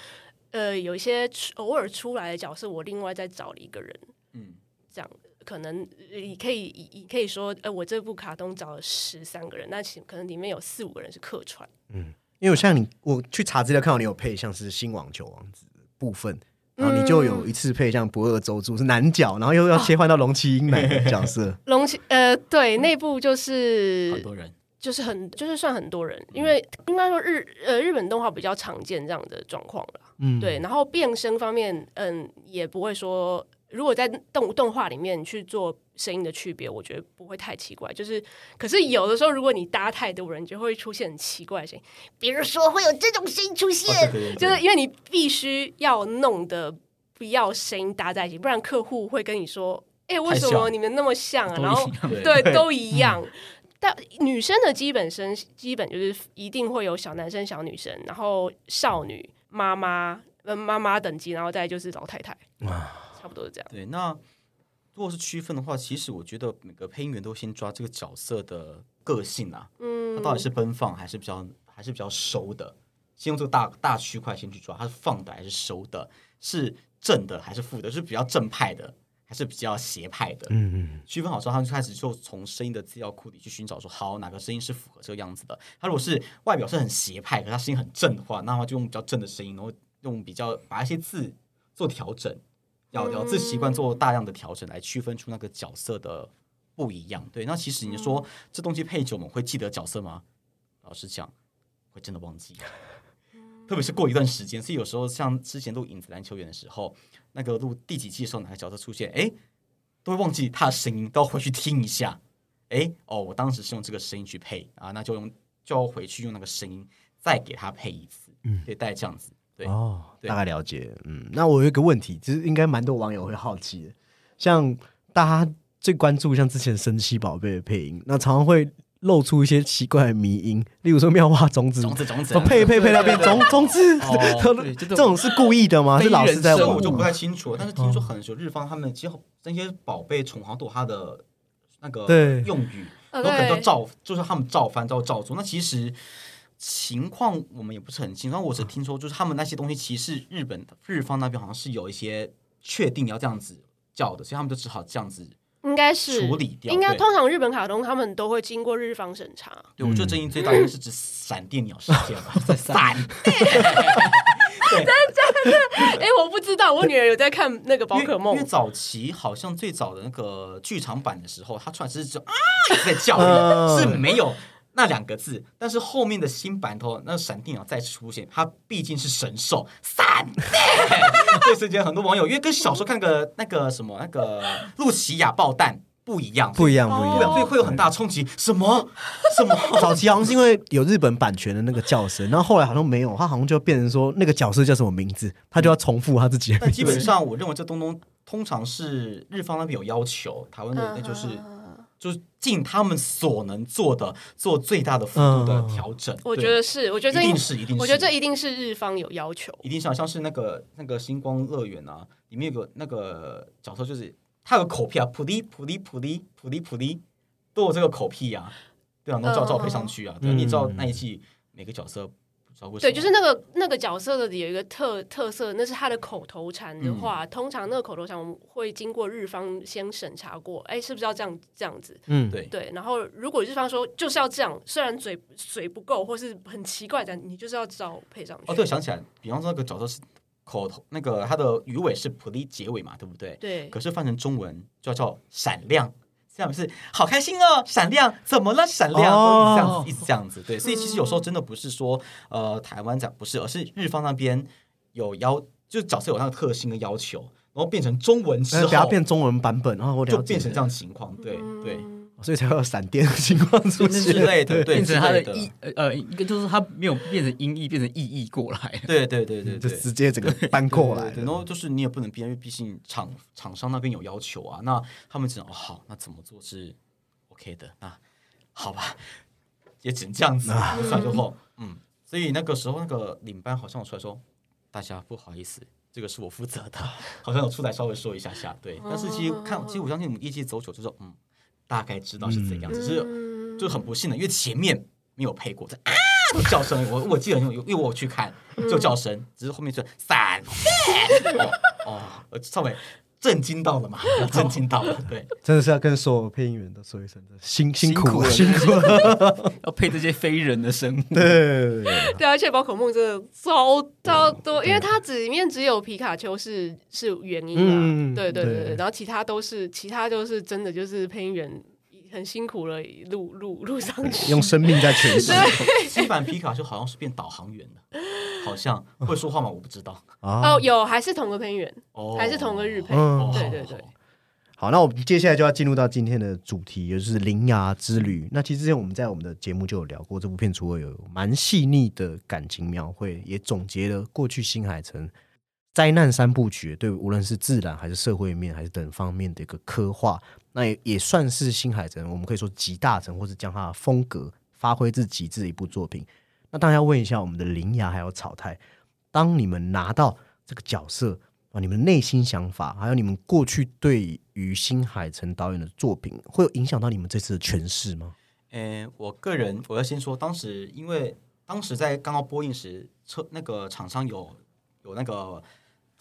呃有一些偶尔出来的角色，我另外再找了一个人，嗯，这样可能呃你可以你可以说，呃，我这部卡通找了十三个人，那其可能里面有四五个人是客串，嗯因为我像你，我去查资料看到你有配像是新网球王子的部分，然后你就有一次配像不二周助是男角，然后又要切换到龙崎英男的角色。龙崎呃对那部就是很多人就是很就是算很多人，因为应该说日呃日本动画比较常见这样的状况了。嗯，对，然后变声方面，嗯，也不会说，如果在动动画里面去做声音的区别，我觉得不会太奇怪。就是，可是有的时候，如果你搭太多人，就会出现很奇怪的声音，比如说会有这种声音出现，就是因为你必须要弄的不要声音搭在一起，不然客户会跟你说，哎、为什么你们那么像啊？然后对对，都一样。但女生的基本身基本就是一定会有小男生、小女生，然后少女、妈妈、呃妈妈等级，然后再就是老太太，差不多是这样。对，那如果是区分的话，其实我觉得每个配音员都先抓这个角色的个性啊，嗯他到底是奔放还是比较还是比较收的，先用这个大大区块先去抓，他是放的还是收的，是正的还是负的，是比较正派的还是比较邪派的。嗯嗯，区分好之后，他们就开始就从声音的资料库里去寻找说，好哪个声音是符合这个样子的。他如果是外表是很邪派，可是他声音很正的话，那他就用比较正的声音，然后用比较把一些字做调整，咬咬字习惯做大量的调整，来区分出那个角色的不一样。对，那其实你说、这东西配久，我们会记得角色吗？老实讲，会真的忘记。特别是过一段时间，所以有时候像之前录影子篮球员的时候，那个录第几季的时候，哪个角色出现，哎，都会忘记他的声音，都要回去听一下。哎，哦，我当时是用这个声音去配啊，那就用就要回去用那个声音再给他配一次，嗯，对，大概这样子。对，哦，对大概了解。嗯，那我有一个问题，其实应该蛮多网友会好奇的，像大家最关注像之前神奇宝贝的配音，那常常会露出一些奇怪的迷音，例如说妙蛙种子，种子种子哦配一配配那边种种子，这这种种是故意的吗？非是老师在人生玩我就不太清楚，但是听说很久日方他们其实那些宝贝宠好像都有它的那个用语，呃有可能都照，就是他们照翻照照做。那其实情况我们也不是很清楚，但我只听说就是他们那些东西，其实日本日方那边好像是有一些确定要这样子叫的，所以他们就只好这样子。应该是处理掉应该通常日本卡通他们都会经过日方审查。对，我觉得争议最大应该是指闪电鸟事件吧，在闪。哎，我不知道，我女儿有在看那个宝可梦。因为，早期好像最早的那个剧场版的时候，它突然只是就啊一直在叫是没有那两个字。但是后面的新版头，那个闪电鸟再次出现，它毕竟是神兽闪电，这瞬间很多网友因为跟小时候看个那个什么那个露琪亚爆弹不一样，不一样，不一样，所以会有很大的冲击。什么什么？早期好像是因为有日本版权的那个叫声，然后后来好像没有，他好像就变成说那个角色叫什么名字，他就要重复他自己的但名字。基本上，我认为这东东通常是日方那边有要求，台湾的那就是嗯就是尽他们所能做的，做最大的幅度的调整。我觉得是，我觉得这一定是一定是。我觉得这一定是日方有要求。一定像像是那个那个星光乐园啊，里面有个那个角色，就是他有个口癖啊，普利普利普利普利普利，都有这个口癖啊，对啊，然后照照配上去啊，对啊，嗯你知道那一季每个角色对，就是那个那个角色的有一个特特色，那是他的口头禅的话，嗯通常那个口头禅我们会经过日方先审查过，哎，是不是要这样这样子？嗯，对对，然后如果日方说就是要这样，虽然嘴嘴不够或是很奇怪的，你就是要照配上去。哦，对，想起来，比方说那个角色是口头那个它的鱼尾是普利结尾嘛，对不对？对可是翻成中文就要叫闪亮这样是好开心哦，闪亮，怎么了？闪亮，哦。都一直这样子，一直这样子，对，所以其实有时候真的不是说呃台湾讲不是，而是日方那边有要，就是角色有那个特性跟要求，然后变成中文之后，不要变中文版本，然后我就变成这样情况，对对所以才会有闪电的情况出现之现。类的，对变成它的意呃呃，一个就是它没有变成音译，变成意译过来。对对对对 就。直接整个搬过来然后就是你也不能编，因为毕竟厂厂商那边有要求啊。那他们只能哦好，那怎么做是 OK 的？那好吧，也只能这样子。出来之后，嗯，所以那个时候那个领班好像有出来说，大家不好意思，这个是我负责的，好像有出来稍微说一下下。对，但是其实看，其实我相信我们业界走久，就说嗯，大概知道是怎样，只是就很不幸的，因为前面没有配过，这啊有叫声，我我记得有，因为我有去看，就叫声，只是后面就闪电，哦哦，呃稍微震惊到了嘛，震惊到了，对，真的是要跟所有配音员都说一声，辛辛苦了，辛苦了。要配这些非人的生物。对。对。而且宝可梦真的超超多，因为它只里面只有皮卡丘是是原音嗯嘛，对对对对对，然后其他都是其他就是真的就是配音员很辛苦了路路路上去，用生命在诠释西版皮卡丘好像是变导航员了，好像 会说话吗？我不知道，啊哦，。有还是同个配音员，哦，还是同个日配，嗯对对对。好，那我们接下来就要进入到今天的主题，也就是《铃芽之旅》。那其实之前我们在我们的节目就有聊过，这部片除了有蛮细腻的感情描绘，也总结了过去新海诚灾难三部曲对无论是自然还是社会面还是等方面的一个刻画。那也也算是新海诚，我们可以说集大成，或是将他的风格发挥至极致的一部作品。那当然要问一下我们的铃芽还有草太，当你们拿到这个角色啊，你们内心想法，还有你们过去对于新海诚导演的作品，会有影响到你们这次的诠释吗？呃，我个人我要先说，当时因为当时在刚刚播映时，车那个厂商有有那个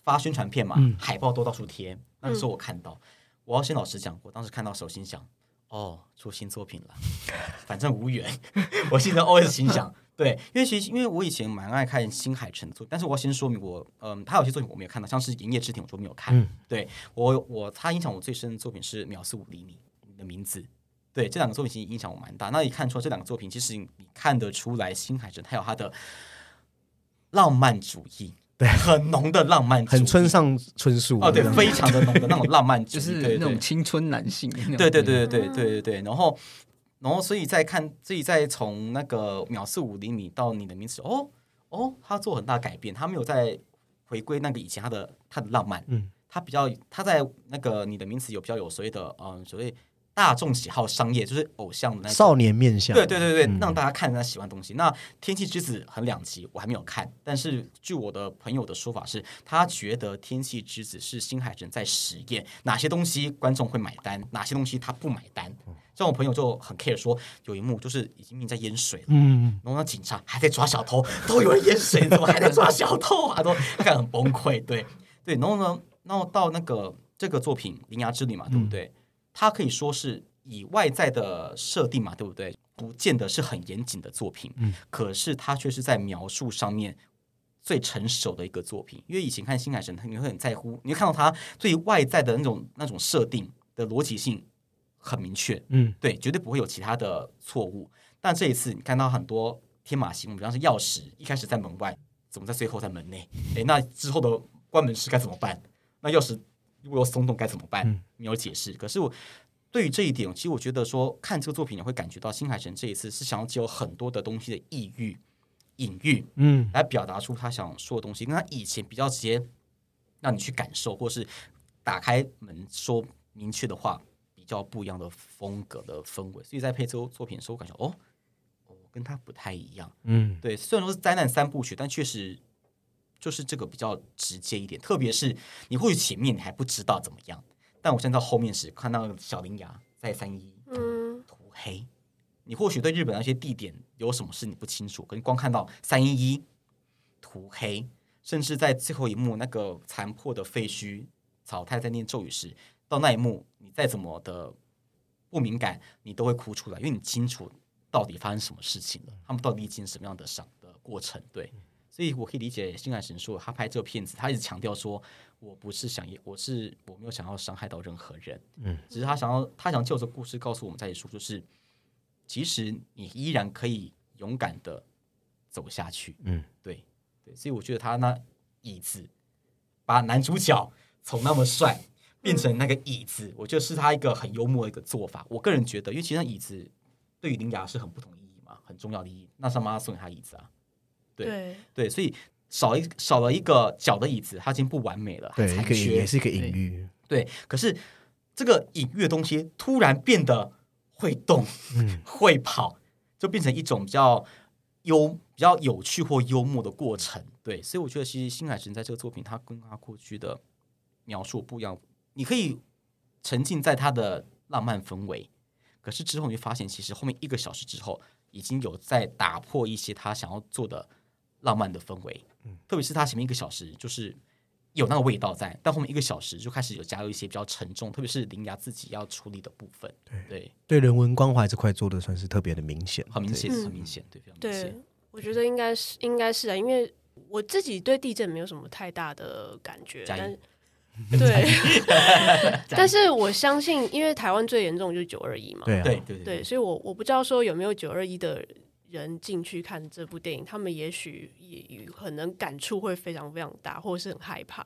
发宣传片嘛，海报都到处贴。那个时候我看到，我要先老实讲，我当时看到的时候心想，哦，出新作品了，反正无缘。我现在 always 心想，对，因为其实因为我以前蛮爱看新海诚的作品，但是我要先说明我，嗯，他有些作品我没有看到，像是《营业之庭》，我就没有看。嗯对我我他影响我最深的作品是《秒速五厘米》你的名字。对这两个作品其实影响我蛮大。那你看出来这两个作品，其实你看得出来，新海诚他有他的浪漫主义，对，很浓的浪漫，很村上春树哦，对，非常的浓的那种浪漫，就是那种青春男性。对对对对对对对对，然后然后所以再看自己再从那个秒速五厘米到你的名字，哦哦，他做很大改变，他没有再回归那个以前他的他的浪漫，嗯，他比较他在那个你的名词有比较有所谓的嗯所谓大众喜好商业，就是偶像的少年面相，对对对对，嗯让大家看他喜欢的东西。那《天气之子》很两极，我还没有看，但是据我的朋友的说法是，他觉得《天气之子》是新海诚在实验哪些东西观众会买单，哪些东西他不买单。像我朋友就很 care 说，有一幕就是已经命在淹水了。嗯，然后那警察还在抓小偷，都有人淹水，你怎么还在抓小偷啊？都 他看很崩溃，对对。然后呢，然后到那个这个作品《铃芽之旅》嘛，对不对？它可以说是以外在的设定嘛，对不对？不见得是很严谨的作品，嗯，可是它却是在描述上面最成熟的一个作品。因为以前看新海诚，你会很在乎，你会看到他对外在的那种那种设定的逻辑性很明确，嗯，对，绝对不会有其他的错误。但这一次你看到很多天马行空，比方说钥匙一开始在门外，怎么在最后在门内？诶，那之后的关门时该怎么办？那钥匙如果有松动该怎么办？嗯没有解释。可是我对于这一点，其实我觉得说看这个作品，你会感觉到新海诚这一次是想要借有很多的东西的意喻、隐喻，嗯，来表达出他想说的东西，跟他以前比较直接让你去感受，或是打开门说明确的话，比较不一样的风格的氛围。所以在配这部作品的时候，我感觉哦，哦，跟他不太一样。嗯，对，虽然说是灾难三部曲，但确实就是这个比较直接一点。特别是你或许前面你还不知道怎么样，但我现在到后面时看到小林牙在三一嗯，涂黑，你或许对日本那些地点有什么事你不清楚，可你光看到三一一涂黑，甚至在最后一幕那个残破的废墟，草太在念咒语时，到那一幕你再怎么的不敏感，你都会哭出来，因为你清楚到底发生什么事情了，他们到底历经什么样的伤的过程，对。所以我可以理解新海诚说，他拍这个片子，他一直强调说，我不是想，我是我没有想要伤害到任何人，嗯，只是他想要，他想就这个故事告诉我们在一起说，就是其实你依然可以勇敢的走下去，嗯，对对，所以我觉得他那椅子把男主角从那么帅变成那个椅子，我觉得是他一个很幽默的一个做法。我个人觉得，因为其实那椅子对于林雅是很不同意义嘛，很重要的意义。那是他妈妈送给他椅子啊，对对对，所以少一少了一个脚的椅子，它已经不完美了，对，也是一个隐喻，对，可是这个隐喻的东西突然变得会动、嗯 会跑，就变成一种比较幽、比较有趣或幽默的过程。对，所以我觉得其实新海诚在这个作品，他跟他过去的描述不一样。你可以沉浸在他的浪漫氛围，可是之后你会发现，其实后面一个小时之后，已经有在打破一些他想要做的浪漫的氛围。嗯。特别是他前面一个小时就是有那个味道在，但后面一个小时就开始有加入一些比较沉重，特别是林雅自己要处理的部分。对。对。人文关怀这块做的算是特别的明显，很明显，嗯很明显，对，非常明显。，我觉得应该是应该是啊，因为我自己对地震没有什么太大的感觉，但对，但是我相信，因为台湾最严重就是九二一嘛，对啊，对对。对，所以我我不知道说有没有九二一的人进去看这部电影，他们也许也可能感触会非常非常大，或者是很害怕。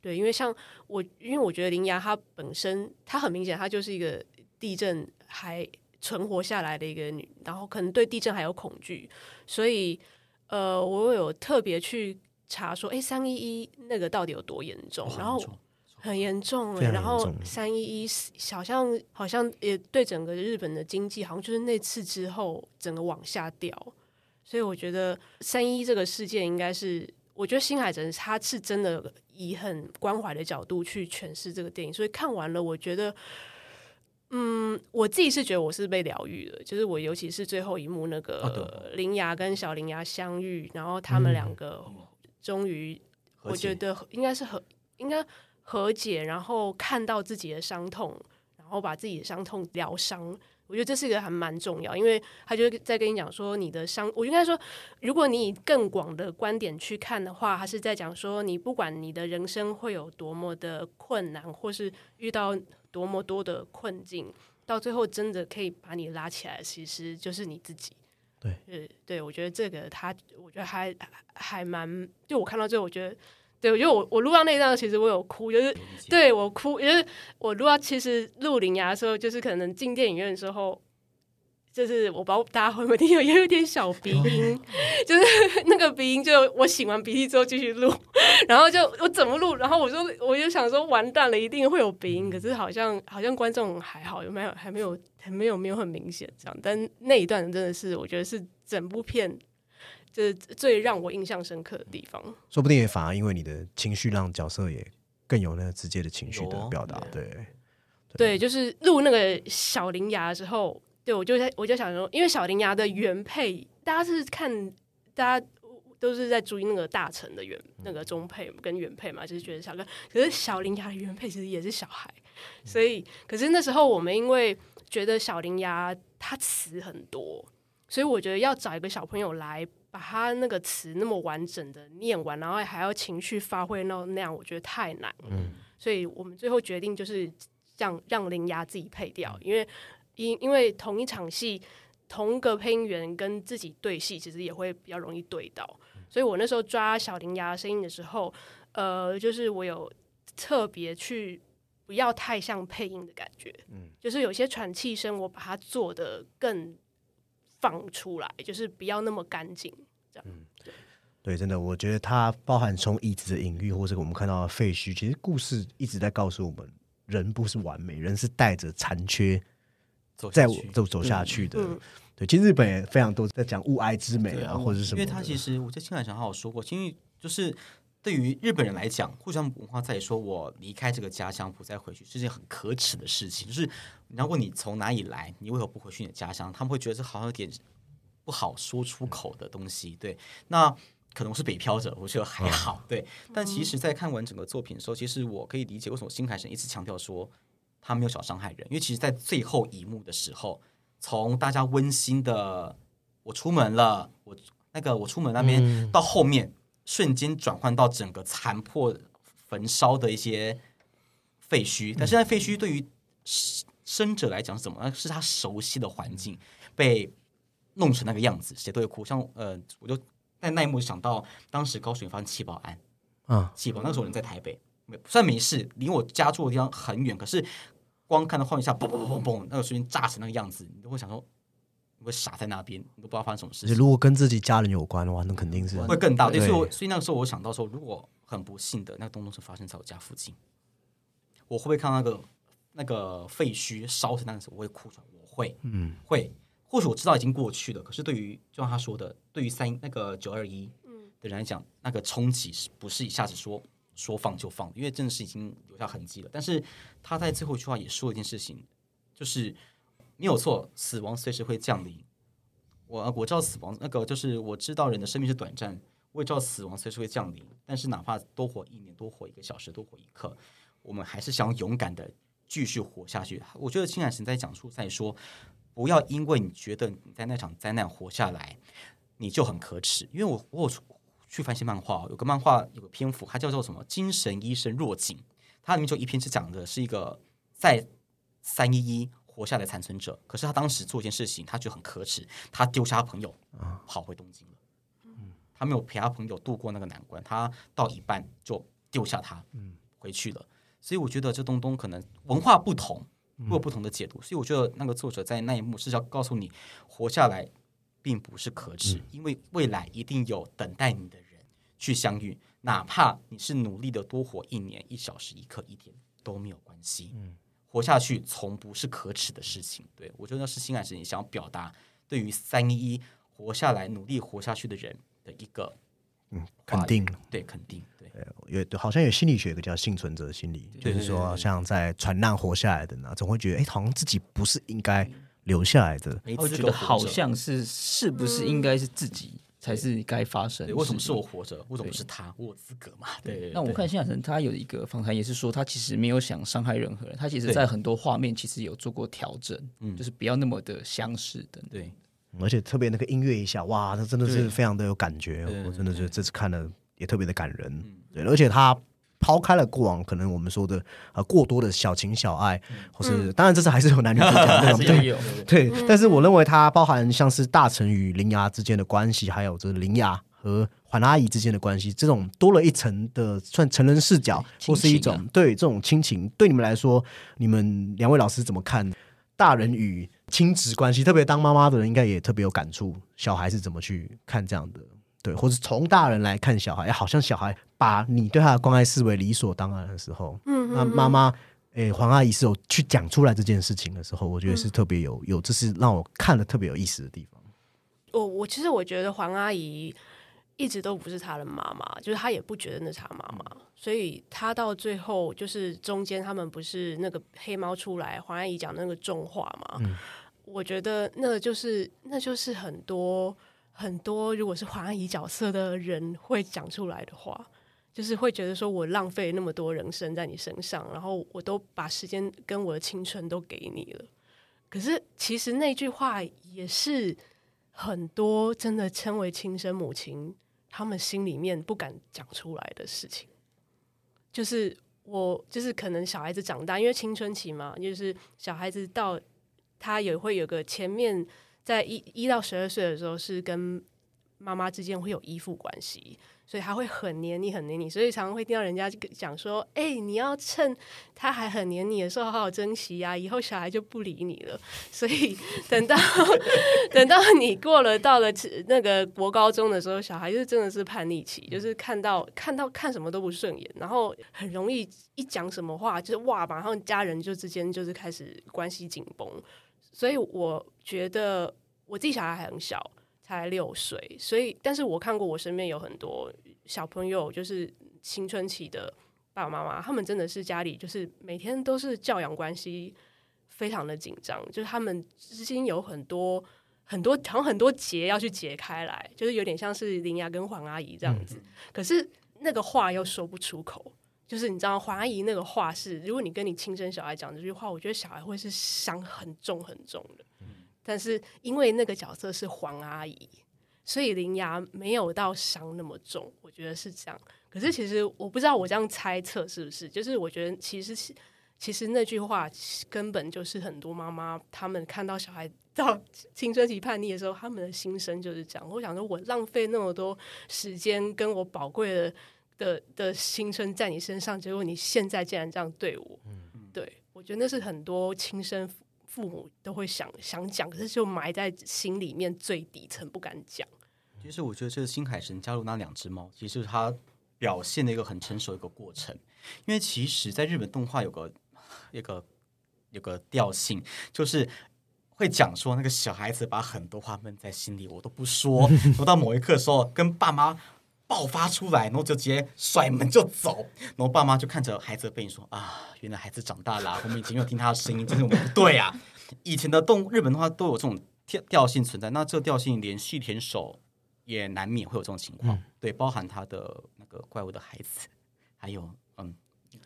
对，因为像我，因为我觉得林芽她本身，她很明显，她就是一个地震还存活下来的一个女，然后可能对地震还有恐惧，所以呃，我有特别去查说，哎，三一一那个到底有多严重？然后很严重非常欸，然后三一一好像好像也对整个日本的经济，好像就是那次之后整个往下掉，所以我觉得三一这个事件应该是，我觉得新海诚他是真的以很关怀的角度去诠释这个电影，所以看完了，我觉得。嗯，我自己是觉得我是被疗愈的，就是我尤其是最后一幕那哦个林芽跟小林芽相遇，然后他们两个终于，我觉得应该是和应该和解，然后看到自己的伤痛，然后把自己的伤痛疗伤。我觉得这是一个还蛮重要，因为他就在跟你讲说你的伤，我应该说，如果你以更广的观点去看的话，他是在讲说，你不管你的人生会有多么的困难，或是遇到多么多的困境，到最后真的可以把你拉起来，其实就是你自己。对，对，对，我觉得这个他，我觉得还还蛮，就我看到最后，我觉得，对我觉得我我录到那一段，其实我有哭，就是对我哭，因为我录到其实录铃牙的时候，就是可能进电影院的时候，就是我不知道大家会不会听，也有点小鼻音，就是 那个鼻音，就我擤完鼻涕之后继续录，然后就我怎么录，然后我就我就想说完蛋了，一定会有鼻音，可是好像好像观众还好，有没有还没有还没有没有很明显这样，但那一段真的是我觉得是整部片。就是最让我印象深刻的地方，说不定也反而因为你的情绪让角色也更有那个直接的情绪的表达，对，对，就是录那个小铃芽的时候，对我就在我就想说，因为小铃芽的原配，大家是看大家都是在注意那个大臣的原那个中配跟原配嘛，就是觉得小哥，可是小铃芽的原配其实也是小孩，所以可是那时候我们因为觉得小伶牙他词很多，所以我觉得要找一个小朋友来。把它那个词那么完整的念完，然后还要情绪发挥到那样，我觉得太难了。所以我们最后决定就是让让林芽自己配掉，因为因因为同一场戏，同一个配音员跟自己对戏，其实也会比较容易对到。所以我那时候抓小林芽声音的时候，呃，就是我有特别去不要太像配音的感觉，嗯，就是有些喘气声，我把它做的更放出来，就是不要那么干净这样。嗯。对，真的，我觉得它包含从椅子的隐喻，或者我们看到的废墟，其实故事一直在告诉我们，人不是完美，人是带着残缺在走走走下去的。嗯对，其实日本也非常多在讲物哀之美啊，或者是什么。因为他其实我在青海上好有说过，因为就是对于日本人来讲，互相文化在于说我离开这个家乡不再回去是件很可耻的事情。就是如果你从哪里来，你为何不回去你的家乡？他们会觉得这好像有点不好说出口的东西。对，那可能是北漂者，我觉得还好。对，但其实，在看完整个作品的时候，其实我可以理解为什么新海诚一直强调说他没有想伤害人，因为其实，在最后一幕的时候，从大家温馨的我出门了，我那个我出门那边、到后面瞬间转换到整个残破焚烧的一些废墟，但是那废墟对于生生者来讲是怎么？呢？是他熟悉的环境被弄成那个样子，谁都会哭。像呃，我就在那一幕想到当时高雄发生气爆案，啊，气爆那个时候人在台北，没虽然没事，离我家住的地方很远，可是光看到画面下嘣嘣嘣嘣嘣，那个瞬间炸成那个样子，你都会想说，你会傻在那边，你都不知道发生什么事情。如果跟自己家人有关的话，那肯定是会更大。对，所以我所以那个时候我想到说，如果很不幸的那个东东是发生在我家附近，我会不会看到那个那个废墟烧成那个时候，我会哭出来？我会，嗯，会。或许我知道已经过去了，可是对于就像他说的，对于三那个九二一的人来讲，那个冲击是不是一下子说说放就放？因为真的是已经留下痕迹了。但是他在最后一句话也说了一件事情，就是没有错，死亡随时会降临。我我知道死亡那个就是我知道人的生命是短暂，我也知道死亡随时会降临。但是哪怕多活一年、多活一个小时、多活一刻，我们还是想勇敢的继续活下去。我觉得青海神在讲述在说，不要因为你觉得你在那场灾难活下来，你就很可耻。因为我我有去翻一些漫画，有个漫画有个篇幅，它叫做什么？精神医生若井，它里面就一篇是讲的是一个在三一一活下来的残存者，可是他当时做一件事情，他觉得很可耻，他丢下他朋友，跑回东京了。他没有陪他朋友度过那个难关，他到一半就丢下他，回去了。所以我觉得这东东可能文化不同，会有不同的解读。所以我觉得那个作者在那一幕是要告诉你，活下来并不是可耻，因为未来一定有等待你的人去相遇，哪怕你是努力的多活一年、一小时、一刻、一天都没有关系。活下去从不是可耻的事情。对我觉得那是新海诚也想要表达对于三一一活下来、努力活下去的人的一个嗯肯定。对肯定对。有好像有心理学有个叫幸存者心理，就是说像在船难活下来的呢，总会觉得哎，好像自己不是应该留下来的。没我觉得好像是是不是应该是自己才是该发生，的？为什么是我？活着？为什么是他？我有资格嘛？对对。对那我看新海诚他有一个访谈，也是说他其实没有想伤害任何人，他其实在很多画面其实有做过调整，嗯就是不要那么的相似等等。对而且特别那个音乐一下，哇，他真的是非常的有感觉。我真的觉得这次看了也特别的感人。嗯对，而且他抛开了过往可能我们说的呃过多的小情小爱，或是当然这是还是有男女对对，但是我认为它包含像是大成与铃芽之间的关系，还有就是铃芽和环阿姨之间的关系，这种多了一层的算成人视角，亲或是一种对这种亲情，对你们来说，你们两位老师怎么看大人与亲子关系？特别当妈妈的人，应该也特别有感触，小孩是怎么去看这样的？对，或是从大人来看小孩，哎好像小孩把你对他的关爱视为理所当然的时候，嗯那妈妈，诶、黄阿姨是有去讲出来这件事情的时候，我觉得是特别有有，这是让我看了特别有意思的地方。我我其实我觉得黄阿姨一直都不是他的妈妈，就是她也不觉得那是她妈妈，所以她到最后就是中间他们不是那个黑猫出来，黄阿姨讲那个重话嘛，我觉得那就是那就是很多很多如果是黄阿姨角色的人会讲出来的话。就是会觉得说，我浪费那么多人生在你身上，然后我都把时间跟我的青春都给你了。可是其实那句话也是很多真的称为亲生母亲，他们心里面不敢讲出来的事情。就是我，就是可能小孩子长大，因为青春期嘛，就是小孩子到他也会有个前面在一一到十二岁的时候是跟妈妈之间会有依附关系，所以他会很黏你，很黏你，所以常常会听到人家讲说：“哎、你要趁他还很黏你的时候好好珍惜呀、以后小孩就不理你了。”所以等到 等到你过了到了那个国高中的时候，小孩就真的是叛逆期，就是看到看到看什么都不顺眼，然后很容易一讲什么话就是哇，马上家人就之间就是开始关系紧绷。所以我觉得我自己小孩还很小，才六岁，所以但是我看过我身边有很多小朋友，就是青春期的爸爸妈妈，他们真的是家里就是每天都是教养关系非常的紧张，就是他们之间有很多很多好像很多结要去解开来，就是有点像是林雅跟黄阿姨这样子，可是那个话又说不出口。就是你知道黄阿姨那个话是，如果你跟你亲生小孩讲这句话，我觉得小孩会是伤很重很重的。但是因为那个角色是黄阿姨，所以林牙没有到伤那么重，我觉得是这样。可是其实我不知道我这样猜测是不是，就是我觉得其实是其实那句话根本就是很多妈妈他们看到小孩到青春期叛逆的时候，他们的心声就是这样。我想说，我浪费那么多时间跟我宝贵的的的青春在你身上，结果你现在竟然这样对我，嗯对我觉得那是很多亲生父父母都会想想讲，可是就埋在心里面最底层不敢讲。其实我觉得这个新海神加入那两只猫，其实是他表现的一个很成熟的一个过程。因为其实，在日本动画有个有个有个调性，就是会讲说那个小孩子把很多话闷在心里，我都不说，说到某一刻的时候跟爸妈爆发出来，然后就直接甩门就走，然后爸妈就看着孩子的背影说啊，原来孩子长大了啊、我们以前没有听他的声音，真是我们不对啊。以前的动日本的话都有这种调调性存在，那这个调性连续田守也难免会有这种情况，对，包含他的那个怪物的孩子，还有嗯，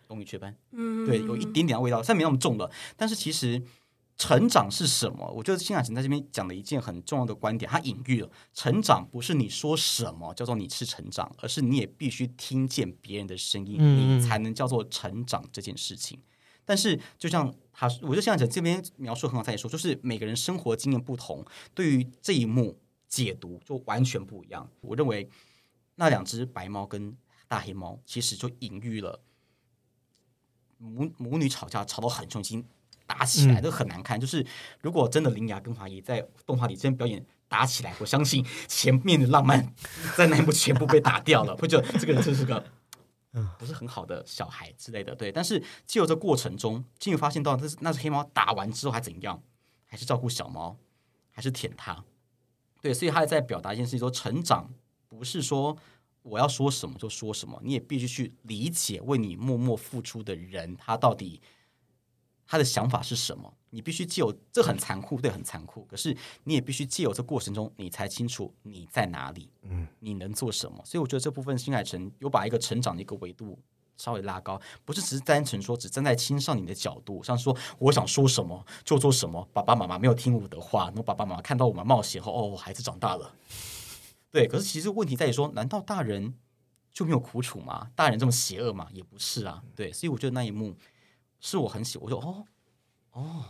龙与雀斑，嗯。对，有一点点的味道，虽然没那么重了，但是其实成长是什么？我觉得新海诚在这边讲的一件很重要的观点，他隐喻了成长不是你说什么叫做你是成长，而是你也必须听见别人的声音，嗯你才能叫做成长这件事情。但是，就像他，我觉得新海诚这边描述很好，他也说，就是每个人生活经验不同，对于这一幕解读就完全不一样。我认为那两只白猫跟大黑猫其实就隐喻了母母女吵架吵到很凶，已经打起来都很难看。就是如果真的林雅跟华谊在动画里真表演打起来，我相信前面的浪漫在那一幕全部被打掉了，会觉得这个人真是个。不是很好的小孩之类的，对。但是借由这过程中，金宇发现到，这是那只黑猫打完之后还怎样，还是照顾小猫，还是舔它，对。所以他在表达一件事情，说成长不是说我要说什么就说什么，你也必须去理解为你默默付出的人，他到底他的想法是什么。你必须既有这很残酷，对，很残酷。可是你也必须既有这过程中，你才清楚你在哪里，嗯，你能做什么。所以我觉得这部分新海诚有把一个成长的一个维度稍微拉高，不是只是单纯说只站在青少年的角度，像说我想说什么就做什么。爸爸妈妈没有听我的话，然后爸爸妈妈看到我们冒险后，哦，孩子长大了。对，可是其实问题在于说，难道大人就没有苦楚吗？大人这么邪恶吗？也不是啊。对，所以我觉得那一幕是我很喜，我就哦哦，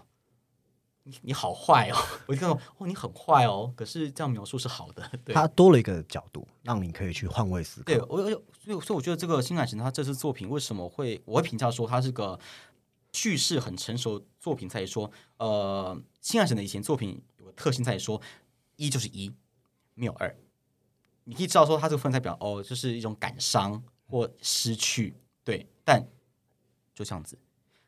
你你好坏哦，我就看到 哦，你很坏哦。可是这样描述是好的，对。它多了一个角度，让你可以去换位思考。对我，我所以所以我觉得这个新海诚他这次作品为什么会我会评价说他是个叙事很成熟作品，在于说，呃，新海诚的以前作品有个特性在于说，一就是一，没有二。你可以知道说他这个分代表哦，就是一种感伤或失去，对，但就这样子。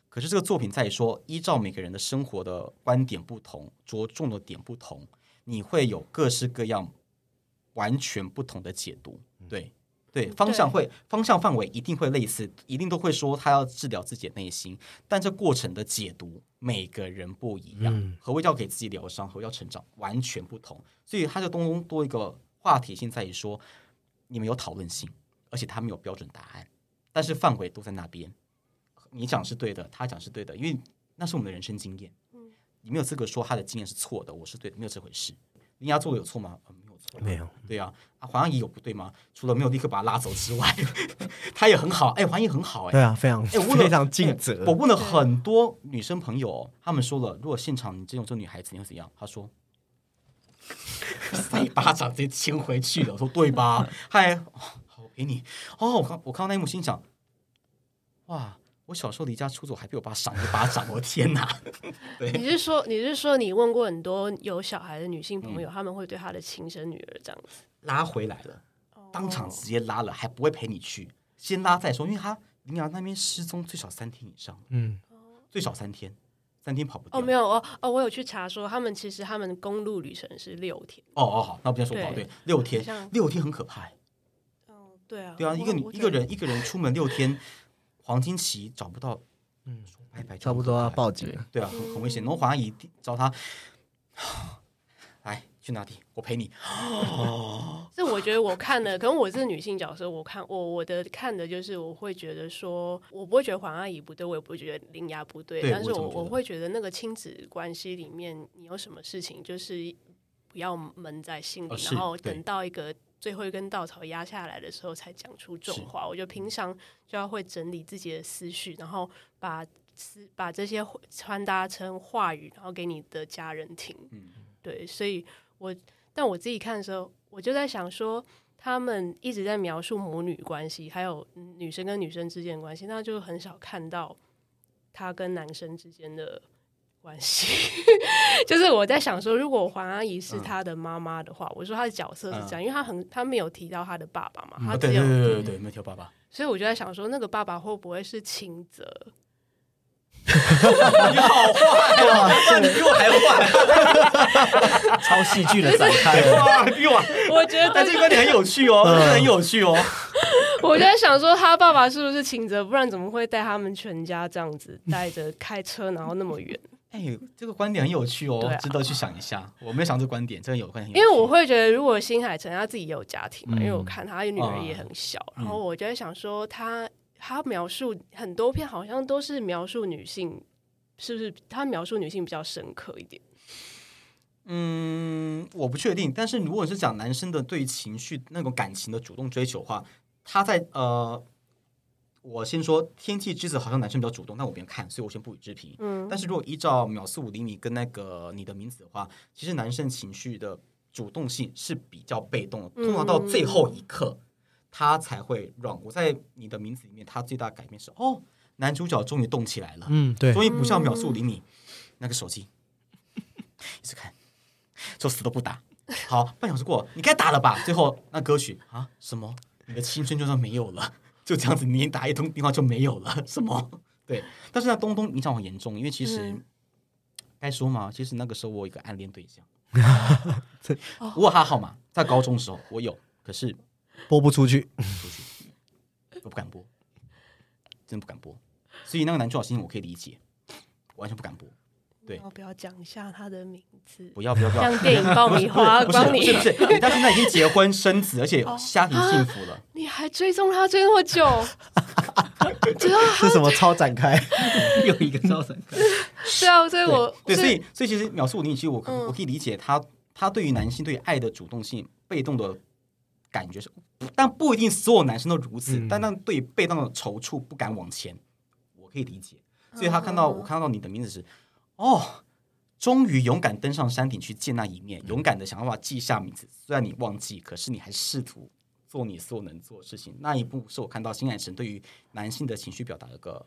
可是这个作品在于说，依照每个人的生活的观点不同，着重的点不同，你会有各式各样完全不同的解读。对对，方向会方向范围一定会类似，一定都会说他要治疗自己的内心，但这过程的解读每个人不一样。何谓叫给自己疗伤，何谓叫成长，完全不同。所以它就东东多一个话题性在于说，你们有讨论性，而且他没有标准答案，但是范围都在那边。你讲是对的，他讲是对的，因为那是我们的人生经验。你没有资格说他的经验是错的，我是对的，没有这回事。林雅做的有错吗？呃没有错，没有。对啊，啊，黄阿姨有不对吗？除了没有立刻把他拉走之外，他也很好。哎，黄阿姨很好、哎，对啊，非常哎，我问了 非常尽责。我问了很多女生朋友哦，她们说了，如果现场你这种这女孩子，你会怎样？她说。塞一巴掌直接亲回去了，我说对吧？嗨，哦好，我陪你。哦，我看我看到那一幕，心想，哇，我小时候离家出走，还被我爸赏一巴掌，我的天哪！你是说你是说你问过很多有小孩的女性朋嗯友，他们会对她的亲生女儿这样子？拉回来了，当场直接拉了，还不会陪你去，先拉再说，因为他林阳那边失踪最少三天以上，嗯，最少三天，三天跑不掉。哦，没有哦哦，我有去查说，他们其实他们公路旅程是六天。哦哦好，那不要说不好，对对，六天，六天很可怕欸。哦，对啊，对啊，一个女一个人一个人出门六天，黄金期找不到，嗯，说拜拜差不多要报警了。对啊，很很危险。然后黄阿姨找他，来去哪里？我陪你。这我觉得我看的，可能我是女性角色，我看我我的看的就是我会觉得说，我不会觉得黄阿姨不对，我也不会觉得林雅不对，对但是我我会觉得那个亲子关系里面，你有什么事情就是不要闷在心里，哦然后等到一个最后一根稻草压下来的时候才讲出重话。我觉得平常就要会整理自己的思绪，然后把思把这些穿搭成话语，然后给你的家人听。嗯对，所以我但我自己看的时候，我就在想说，他们一直在描述母女关系，还有嗯女生跟女生之间的关系，那就很少看到他跟男生之间的关系。就是我在想说，如果黄阿姨是她的妈妈的话，我说她的角色是这样，因为她很她没有提到她的爸爸嘛，她啊对只有对对对对，没有挑爸爸，所以我就在想说，那个爸爸会不会是清泽？你好坏哦，你比我还坏，超戏剧的展开。哇，比我，我觉得但这个观点很有趣哦，真的很有趣哦。我就在想说，他爸爸是不是清泽？不然怎么会带他们全家这样子带着开车，然后那么远？哎，这个观点很有趣哦啊，值得去想一下。我没有想这个观点，这个有观点很因，为我会觉得，如果新海诚他自己也有家庭嘛，嗯因为我看他女儿也很小，嗯然后我就在想说，他他描述很多片好像都是描述女性，是不是他描述女性比较深刻一点？嗯，我不确定。但是如果是讲男生的对于情绪那种感情的主动追求的话，他在呃，我先说《天气之子》好像男生比较主动，但我没有看，所以我先不予置评。嗯但是如果依照秒速五厘米跟那个你的名字的话，其实男生情绪的主动性是比较被动的，通常到最后一刻他才会让。我在你的名字里面，他最大的改变是哦，男主角终于动起来了，嗯，对，终于不像秒速五厘米那个手机一直看，就死都不打。好，半小时过，你该打了吧？最后那歌曲啊，什么？你的青春就算没有了，就这样子，你打一通电话就没有了，什么？对，但是那东东影响很严重，因为其实、嗯该说嘛，其实那个时候我有一个暗恋对象，我有他的号码，在高中的时候我有，可是播不出去。出去我不敢播，真的不敢播。所以那个男主角心情我可以理解，完全不敢播。对。要不要讲一下他的名字？不要不要不要，像电影爆米花 不是帮你。不是不是，他现在已经结婚生子，而且家庭幸福了。你还追踪他追那么久，知道是什么超展开？又一个超展开，对啊，所以我对，所以所以其实描述我，你其实我我可以理解他他对于男性对于爱的主动性被动的感觉是，但不一定所有男生都如此，嗯。但那对于被动的踌躇不敢往前，我可以理解。所以他看到嗯我看到你的名字是哦。终于勇敢登上山顶去见那一面，勇敢的想办法记下名字。虽然你忘记，可是你还试图做你所有能做的事情。那一步是我看到新海诚对于男性的情绪表达的一个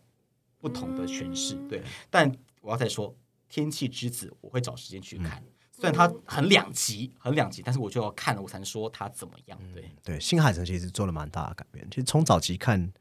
不同的诠释。嗯对，但我要再说，《天气之子》我会找时间去看。虽然它很两极，很两极，但是我就要看了，我才能说它怎么样。对，对，新海诚其实做了蛮大的改变。其实从早期看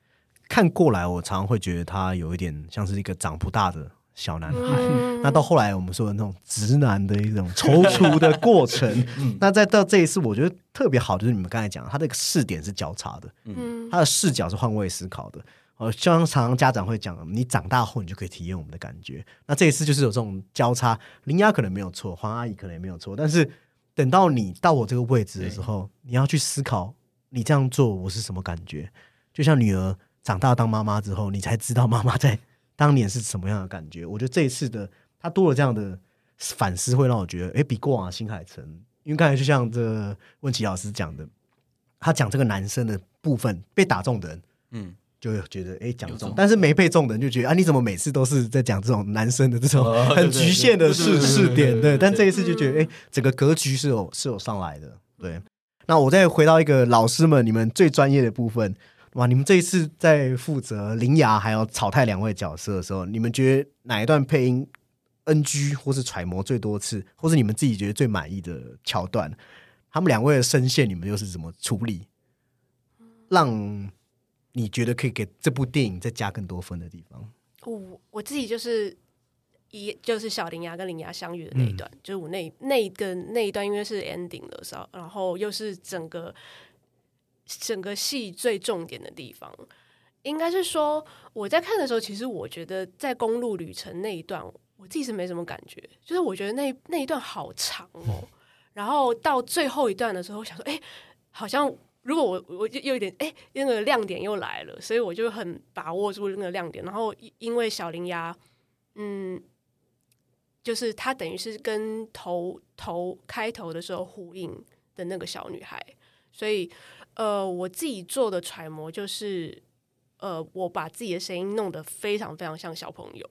看过来，我常常会觉得他有一点像是一个长不大的小男孩。嗯 那到后来我们说的那种直男的一种踌躇的过程，那再到这一次，我觉得特别好，就是你们刚才讲，他这个视点是交叉的，嗯他的视角是换位思考的。呃，像常常家长会讲，你长大后你就可以体验我们的感觉。那这一次就是有这种交叉，林雅可能没有错，黄阿姨可能也没有错，但是等到你到我这个位置的时候，你要去思考，你这样做我是什么感觉？就像女儿长大当妈妈之后，你才知道妈妈在当年是什么样的感觉。我觉得这一次的他多了这样的反思，会让我觉得，哎，比过往的新海诚，因为刚才就像这问奇老师讲的，他讲这个男生的部分被打中的人，嗯，就会觉得哎讲中，但是没被中的人就觉得啊，你怎么每次都是在讲这种男生的这种哦很局限的对对视对对视点？对但这一次就觉得哎，整个格局是有是有上来的。对，那我再回到一个老师们你们最专业的部分，哇，你们这一次在负责林雅还有草太两位角色的时候，你们觉得哪一段配音 NG 或是揣摩最多次，或是你们自己觉得最满意的桥段？他们两位的声线，你们又是怎么处理？让你觉得可以给这部电影再加更多分的地方？我我自己就是一就是小林牙跟林牙相遇的那一段，就是我那那一个那一段，因为是 ending 的时候，然后又是整个整个戏最重点的地方。应该是说我在看的时候，其实我觉得在公路旅程那一段，我自己是没什么感觉，就是我觉得那那一段好长哦。然后到最后一段的时候，我想说，哎，好像如果我我就又有点哎，那个亮点又来了，所以我就很把握住那个亮点。然后因因为小林芽，嗯，就是她等于是跟头头开头的时候呼应的那个小女孩，所以呃，我自己做的揣摩就是，呃，我把自己的声音弄得非常非常像小朋友，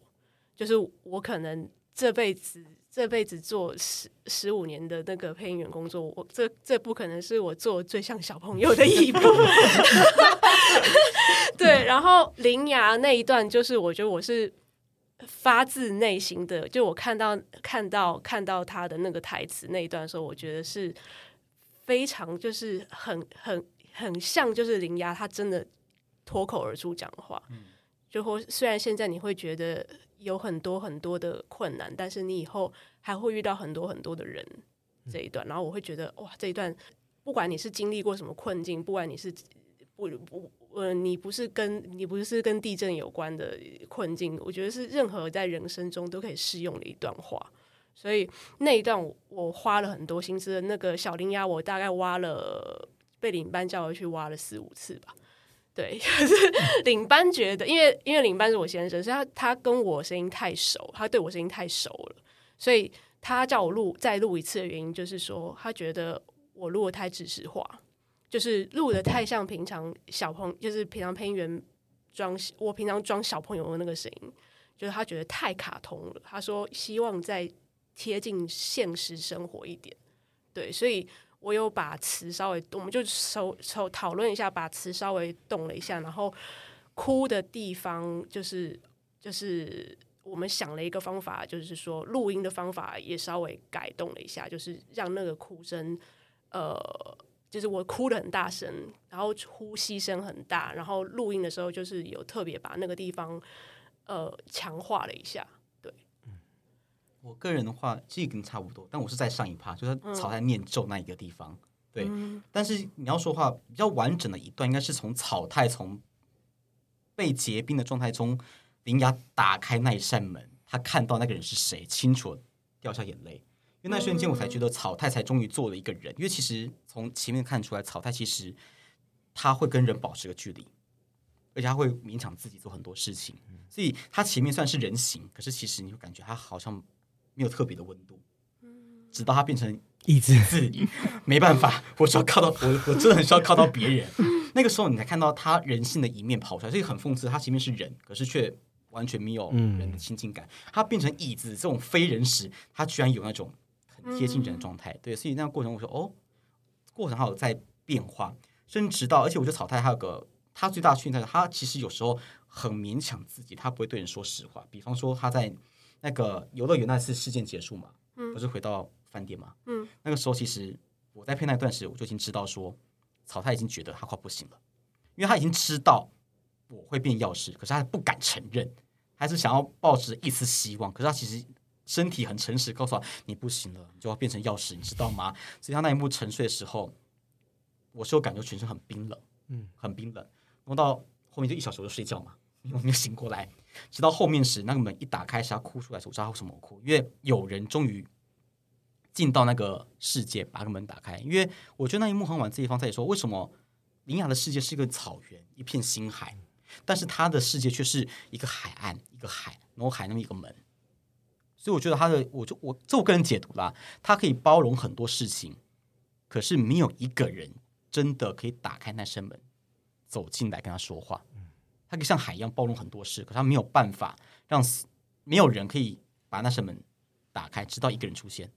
就是我可能这辈子这辈子做十十五年的那个配音员工作，我这这不可能是我做最像小朋友的一步。对，然后铃芽那一段，就是我觉得我是发自内心的，就我看到看到看到他的那个台词那一段的时候，我觉得是非常就是很很很像，就是林芽他真的脱口而出讲话。就或虽然现在你会觉得有很多很多的困难，但是你以后还会遇到很多很多的人这一段，然后我会觉得哇，这一段不管你是经历过什么困境，不管你是不不呃，你不是跟你不是跟地震有关的困境，我觉得是任何在人生中都可以适用的一段话。所以那一段我花了很多心思，那个小铃鸭我大概挖了被领班叫回去挖了四五次吧。对，可是领班觉得，因为因为领班是我先生，所以他他跟我声音太熟，他对我声音太熟了，所以他叫我录再录一次的原因，就是说他觉得我录的太知识化，就是录的太像平常小朋就是平常配音员装我平常装小朋友的那个声音，就是他觉得太卡通了。他说希望在贴近现实生活一点，对，所以我有把词稍微，我们就手手讨论一下，把词稍微动了一下，然后哭的地方就是就是我们想了一个方法，就是说录音的方法也稍微改动了一下，就是让那个哭声，呃，就是我哭的很大声，然后呼吸声很大，然后录音的时候就是有特别把那个地方呃强化了一下。我个人的话，其实跟差不多，但我是在上一趴，就是草太念咒那一个地方。对，但是你要说话比较完整的一段，应该是从草太从被结冰的状态中，铃芽打开那一扇门，他看到那个人是谁，清楚掉下眼泪。因为那瞬间，我才觉得草太才终于做了一个人。因为其实从前面看出来，草太其实他会跟人保持个距离，而且他会勉强自己做很多事情，所以他前面算是人形，可是其实你会感觉他好像没有特别的温度，直到它变成意志自己，没办法，我需要靠到我，我真的很需要靠到别人。那个时候，你才看到他人性的一面跑出来，所以很讽刺。他前面是人，可是却完全没有人的亲近感。他变成椅子这种非人时，他居然有那种很贴近人的状态。对，所以那个过程，我说哦，过程还有在变化，甚至直到，而且我觉得草太还有个他最大的缺点，他其实有时候很勉强自己，他不会对人说实话。比方说他在那个游乐园那次事件结束嘛，不是回到饭店嘛，嗯，那个时候其实我在配那段时，我就已经知道说草太已经觉得他快不行了，因为他已经知道我会变药师，可是他不敢承认，还是想要抱持一丝希望，可是他其实。身体很诚实，告诉他你不行了，你就要变成药师，你知道吗？所以他那一幕沉睡的时候，我是有感觉全身很冰冷，嗯，很冰冷。然后到后面就一小时我就睡觉嘛，因为我没有醒过来。直到后面时，那个门一打开时，他哭出来时，我知道他为什么哭，因为有人终于进到那个世界，把那个门打开。因为我觉得那一幕很晚，这一方在也说，为什么林雅的世界是一个草原，一片星海，但是他的世界却是一个海岸，一个海，然后海那么一个门。所以我觉得他的，我就我这我个人解读啦，他可以包容很多事情，可是没有一个人真的可以打开那扇门，走进来跟他说话。他可以像海一样包容很多事，可他没有办法让没有人可以把那扇门打开，直到一个人出现。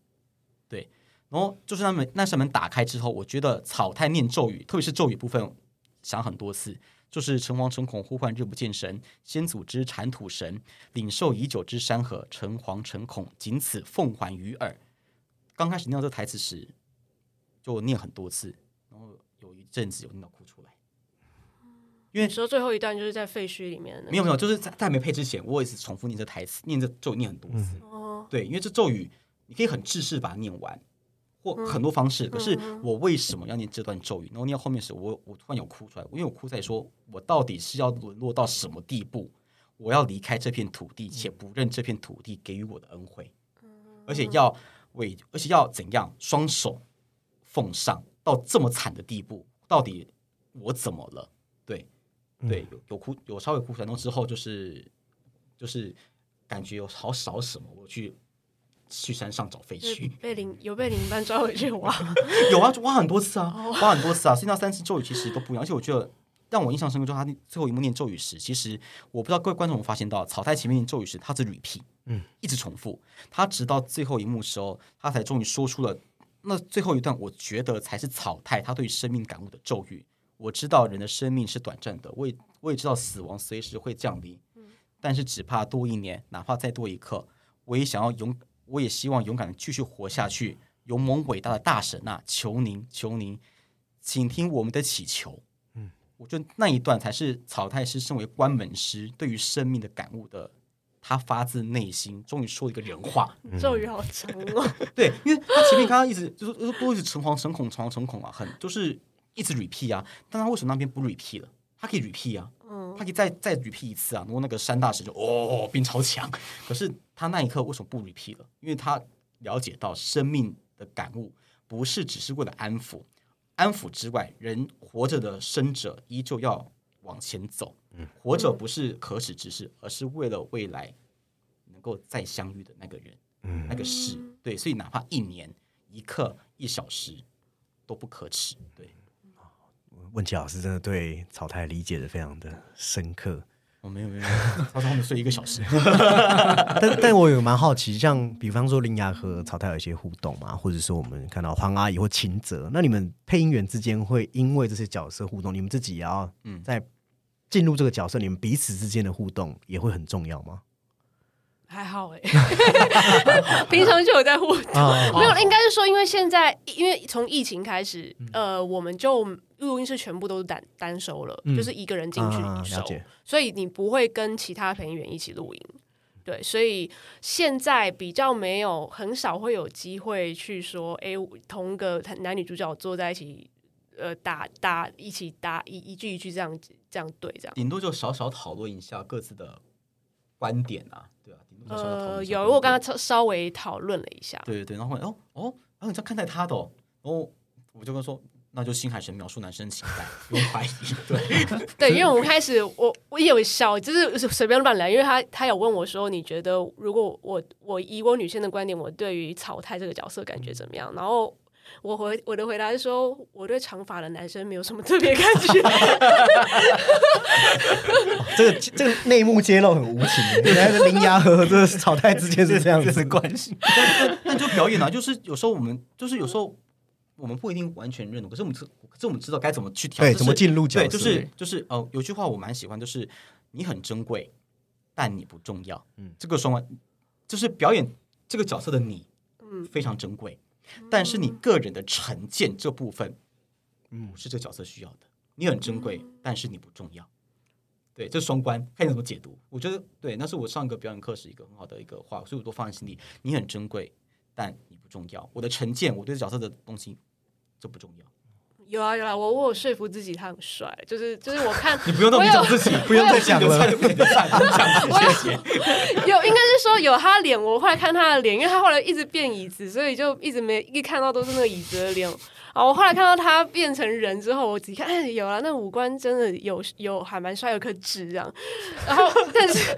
对，然后就是那门那扇门打开之后，我觉得草太念咒语，特别是咒语部分，想很多次。就是诚惶诚恐，呼唤日不见神；先祖之铲土神，领受已久之山河。诚惶诚恐，仅此奉还于耳。刚开始念到这台词时，就念很多次，然后有一阵子有念到哭出来。因为你说最后一段就是在废墟里面的，没有没有，就是在在没配之前，我也是重复念这台词，念这咒念很多次。哦，对，因为这咒语你可以很制式把它念完，或很多方式。可是我为什么要念这段咒语？然后念到后面时，我我突然有哭出来，因为我哭在说，我到底是要沦落到什么地步？我要离开这片土地，且不认这片土地给予我的恩惠，而且要为，而且要怎样双手奉上到这么惨的地步？到底我怎么了？对，对，有有哭，有稍微哭出来，然后之后就是就是感觉有好少什么，我去去山上找废墟。被领有被领班抓回去挖，有啊，挖很多次啊，挖很多次啊。所以那三次咒语其实都不一样，而且我觉得让我印象深刻，就是他那最后一幕念咒语时，其实我不知道各位观众有没有发现到，草太前面念咒语时，他是 repeat，嗯，一直重复，他直到最后一幕时候，他才终于说出了那最后一段，我觉得才是草太他对于生命感悟的咒语。我知道人的生命是短暂的，我也我也知道死亡随时会降临，但是只怕多一年，哪怕再多一刻，我也想要勇，我也希望勇敢的继续活下去。勇猛伟大的大神啊，求您，求您，请听我们的祈求。嗯，我觉得那一段才是草太师身为关门师对于生命的感悟的，他发自内心，终于说了一个人话。咒语好长哦。对，因为他前面刚刚一直就是都都一直诚惶诚恐，诚惶诚恐啊，很就是一直 repeat 啊，但他为什么那边不 repeat 了？他可以 repeat 啊，嗯。他可以再再 repeat 一次啊，然后那个山大神就哦变超强，可是他那一刻为什么不 repeat 了？因为他了解到生命的感悟不是只是为了安抚，安抚之外，人活着的生者依旧要往前走，嗯。活着不是可耻之事，而是为了未来能够再相遇的那个人，嗯。那个事，对，所以哪怕一年、一刻、一小时都不可耻，对。问琪老师真的对草太理解的非常的深刻，我、没有没有，没有。他说他们睡一个小时，但但我有蛮好奇，像比方说林雅和草太有一些互动嘛，或者说我们看到黄阿姨或秦泽，那你们配音员之间会因为这些角色互动，你们自己也要嗯。在进入这个角色，你们彼此之间的互动也会很重要吗？还好哎，平常就有在互动。啊，没有，应该是说，因为现在因为从疫情开始，呃，我们就录音室全部都是单单收了，嗯就是一个人进去收所以你不会跟其他配音员一起录音。对，所以现在比较没有，很少会有机会去说，哎，同个男女主角坐在一起，呃，打打一起打一一句一句这样子这样对这样。顶多就少少讨论一下各自的观点啊，呃，有，我刚刚稍稍微讨论了一下，对对对，然后后来哦哦，然后你这样看待他的哦，然后我就跟他说，那就新海神描述男生情感，不用怀疑，对，对，因为我们开始，我我也有笑，就是随便乱聊，因为他他有问我说，你觉得如果我我以我女性的观点，我对于草太这个角色感觉怎么样？然后我回我的回答是说，我对长发的男生没有什么特别感觉。这个这个内幕揭露很无情，原来是林牙和这个草太之间是这样子的关系。那就表演啊，就是有时候我们就是有时候我们不一定完全认同，可是我们知可是我们知道该怎么去调，对，就是怎么进入角色？对，就是就是呃，有句话我蛮喜欢，就是你很珍贵，但你不重要。嗯，这个双关就是表演这个角色的你，嗯，非常珍贵，但是你个人的成见这部分，嗯，不是这个角色需要的。你很珍贵，但是你不重要。对，这双关，看你怎么解读。我觉得对，那是我上个表演课时一个很好的一个话，所以我都放在心里。你很珍贵，但你不重要。我的成见，我对这角色的东西，这不重要。有啊有啊，我我有说服自己他很帅，就是就是我看 你不用那么我有讲自己，不用再讲了。谢谢。有，应该是说有他的脸，我后来看他的脸，因为他后来一直变椅子，所以就一直没一看到都是那个椅子的脸。啊，我后来看到他变成人之后，我仔细看，哎，有了，那五官真的有有还蛮帅，有颗痣这样。然后，但是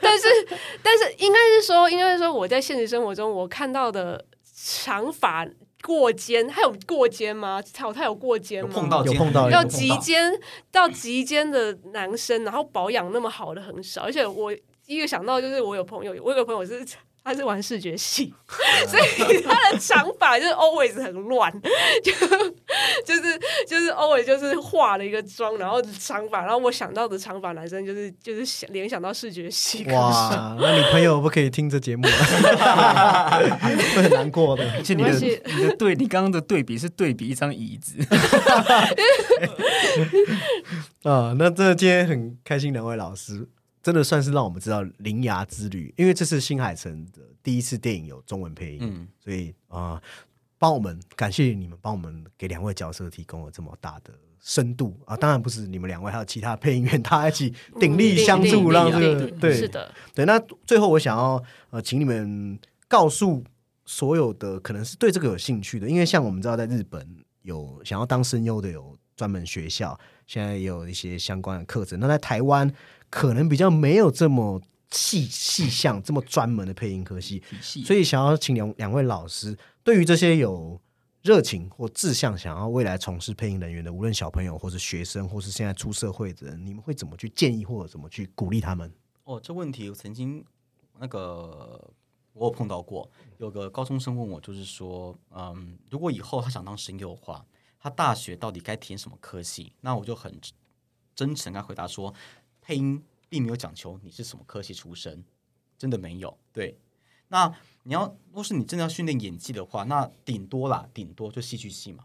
但是但是，应该是说，应该是说，我在现实生活中我看到的长发过肩，他有过肩吗？草他有过肩吗？有碰到有碰到要有及肩到及肩的男生，然后保养那么好的很少，而且我第一个想到就是我有朋友，我有个朋友是他是玩视觉系，所以他的长发就是 always 很乱，就就是就是 always 就是化了一个妆，然后长发，然后我想到的长发男生就是就是想联想到视觉系，哇，那你朋友不可以听这节目。啊，会很难过的。而且你的你的对，你刚刚的对比是对比一张椅子，啊，那这今天很开心，两位老师真的算是让我们知道《铃芽之旅》，因为这是新海诚的第一次电影有中文配音，嗯所以啊，帮、我们感谢你们帮我们给两位角色提供了这么大的深度啊！当然不是你们两位，还有其他配音员，大家一起鼎力相助，让这个对是的，对。那最后我想要呃，请你们告诉所有的可能是对这个有兴趣的，因为像我们知道在日本有想要当声优的有专门学校，现在也有一些相关的课程。那在台湾可能比较没有这么细细项、这么专门的配音科系，所以想要请两两位老师，对于这些有热情或志向想要未来从事配音人员的，无论小朋友或是学生，或是现在出社会的人，你们会怎么去建议或者怎么去鼓励他们？哦，这问题我曾经那个我有碰到过，有个高中生问我，就是说，嗯，如果以后他想当声优的话，他大学到底该填什么科系？那我就很真诚跟回答说，配音并没有讲求你是什么科系出身，真的没有。对，那你要，若是你真的要训练演技的话，那顶多啦，顶多就戏剧系嘛。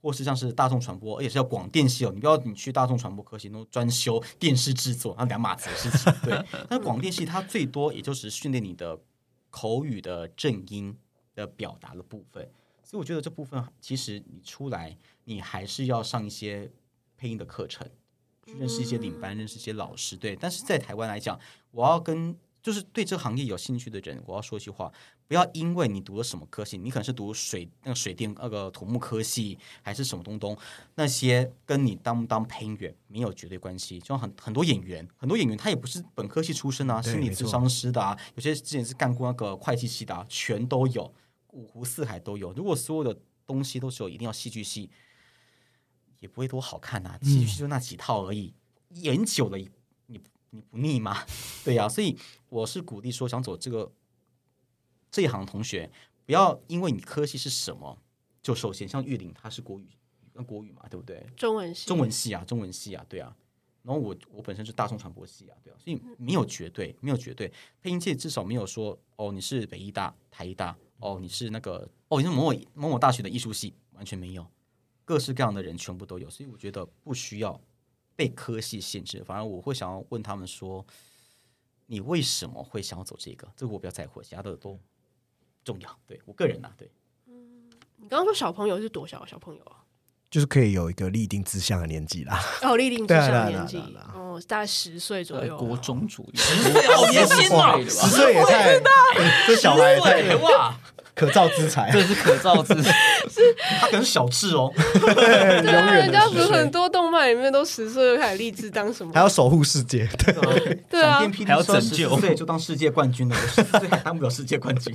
或是像是大众传播，而且是要广电系哦。你不要你去大众传播科系，都专修电视制作，那两码子的事情。对，但是广电系它最多也就是训练你的口语的正音的表达的部分。所以我觉得这部分其实你出来，你还是要上一些配音的课程，去认识一些领班，认识一些老师。对，但是在台湾来讲，我要跟就是对这个行业有兴趣的人，我要说一句话：不要因为你读了什么科系，你可能是读水那个水电那个土木科系，还是什么东东，那些跟你当不当配音员没有绝对关系。就像很很多演员，很多演员他也不是本科系出身啊，心理咨商师的啊，有些之前是干过那个会计系的啊，全都有，五湖四海都有。如果所有的东西都只有一定要戏剧系，也不会多好看呐、戏剧系就那几套而已，演久了你你你不腻吗？对呀、所以我是鼓励说，想走这个这一行的同学，不要因为你科系是什么就受限。像玉林他是国语，那国语嘛，对不对？中文系，中文系啊，中文系啊，对啊。然后我我本身是大众传播系啊，对啊，所以没有绝对，没有绝对。配音界至少没有说哦，你是北医大、台医大，哦，你是那个哦，你是某某某某大学的艺术系，完全没有，各式各样的人全部都有。所以我觉得不需要被科系限制，反而我会想要问他们说，你为什么会想要走这个？这个我比较在乎，其他的都重要。对我个人呐、对。嗯你刚刚说小朋友是多小小朋友啊？就是可以有一个立定志向的年纪啦。哦，立定志向年纪哦，大概十岁左右。国中左右，好 年轻哇哦！十岁也太，这小孩哇，可造之材。这是可造之。是他可能是小智哦。对啊，人家不是很多动漫里面都十岁就开始立志当什么还？要守护世界，对，对啊还要拯救14岁就当世界冠军了，我十还当不了世界冠军。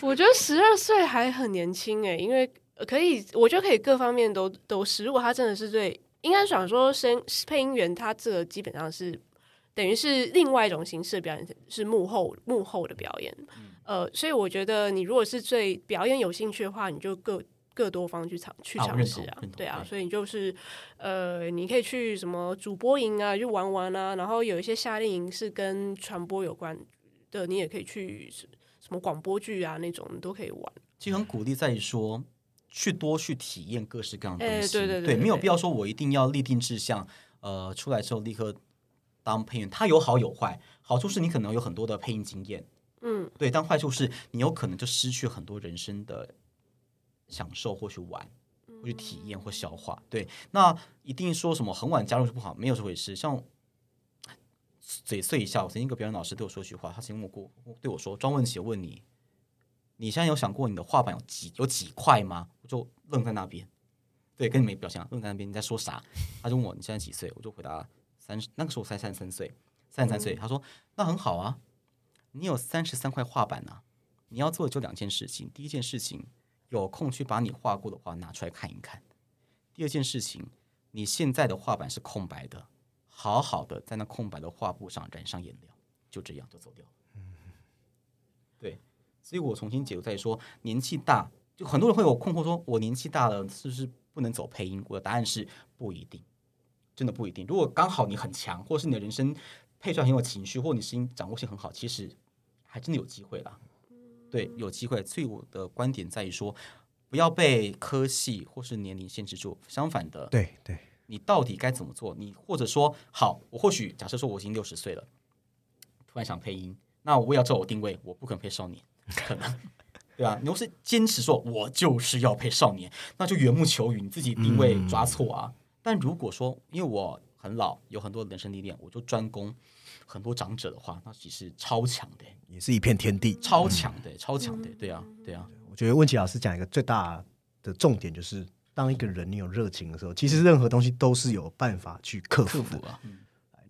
我觉得十二岁还很年轻哎，因为呃可以，我觉得可以各方面都都是。如果他真的是对，应该想说声配音员，他这个基本上是等于是另外一种形式的表演，是幕后幕后的表演。呃，所以我觉得你如果是对表演有兴趣的话，你就各各多方去尝去尝试啊对啊，所以你就是呃，你可以去什么主播营啊，去玩玩啊，然后有一些夏令营是跟传播有关的，你也可以去什么广播剧啊那种，你都可以玩。其实很鼓励在于说，去多去体验各式各样的东西。哎对对对对没有必要说我一定要立定志向，呃，出来之后立刻当配音员。它有好有坏，好处是你可能有很多的配音经验，嗯，对，但坏处是你有可能就失去很多人生的享受，或去玩。或去体验或消化，对，那一定说什么很晚加入是不好，没有这回事。像嘴碎一下，我曾经一个表演老师对我说一句话，他曾经问过对我说：“庄文琪，我问你，你现在有想过你的画板有几有几块吗？”我就愣在那边，对，跟你没表情啊，愣在那边，你在说啥？他就问我你现在几岁？我就回答三十，那个时候我才三十三岁，三十三岁。他说那很好啊，你有三十三块画板啊，你要做的就两件事情，第一件事情有空去把你画过的画拿出来看一看，第二件事情你现在的画板是空白的，好好的在那空白的画布上染上颜料，就这样就走掉了。对，所以我重新解读在说，年纪大，就很多人会有困惑，说我年纪大了是不是不能走配音？我的答案是不一定，真的不一定。如果刚好你很强，或是你的人生配出来很有情绪，或你声音掌握性很好，其实还真的有机会啦。对，有机会。所以我的观点在于说，不要被科系或是年龄限制住，相反的，对对，你到底该怎么做？你或者说，好，我或许假设说我已经六十岁了，突然想配音，那我也要知道我定位，我不可能配少年，对吧？你要是坚持说我就是要配少年，那就缘木求鱼，你自己定位抓错啊。但如果说因为我很老，有很多人生历练，我就专攻很多长者的话，那其实超强的、也是一片天地。超强的、超强的、对啊，对啊。我觉得问琪老师讲一个最大的重点就是，当一个人你有热情的时候，其实任何东西都是有办法去克服的。克服啊，嗯！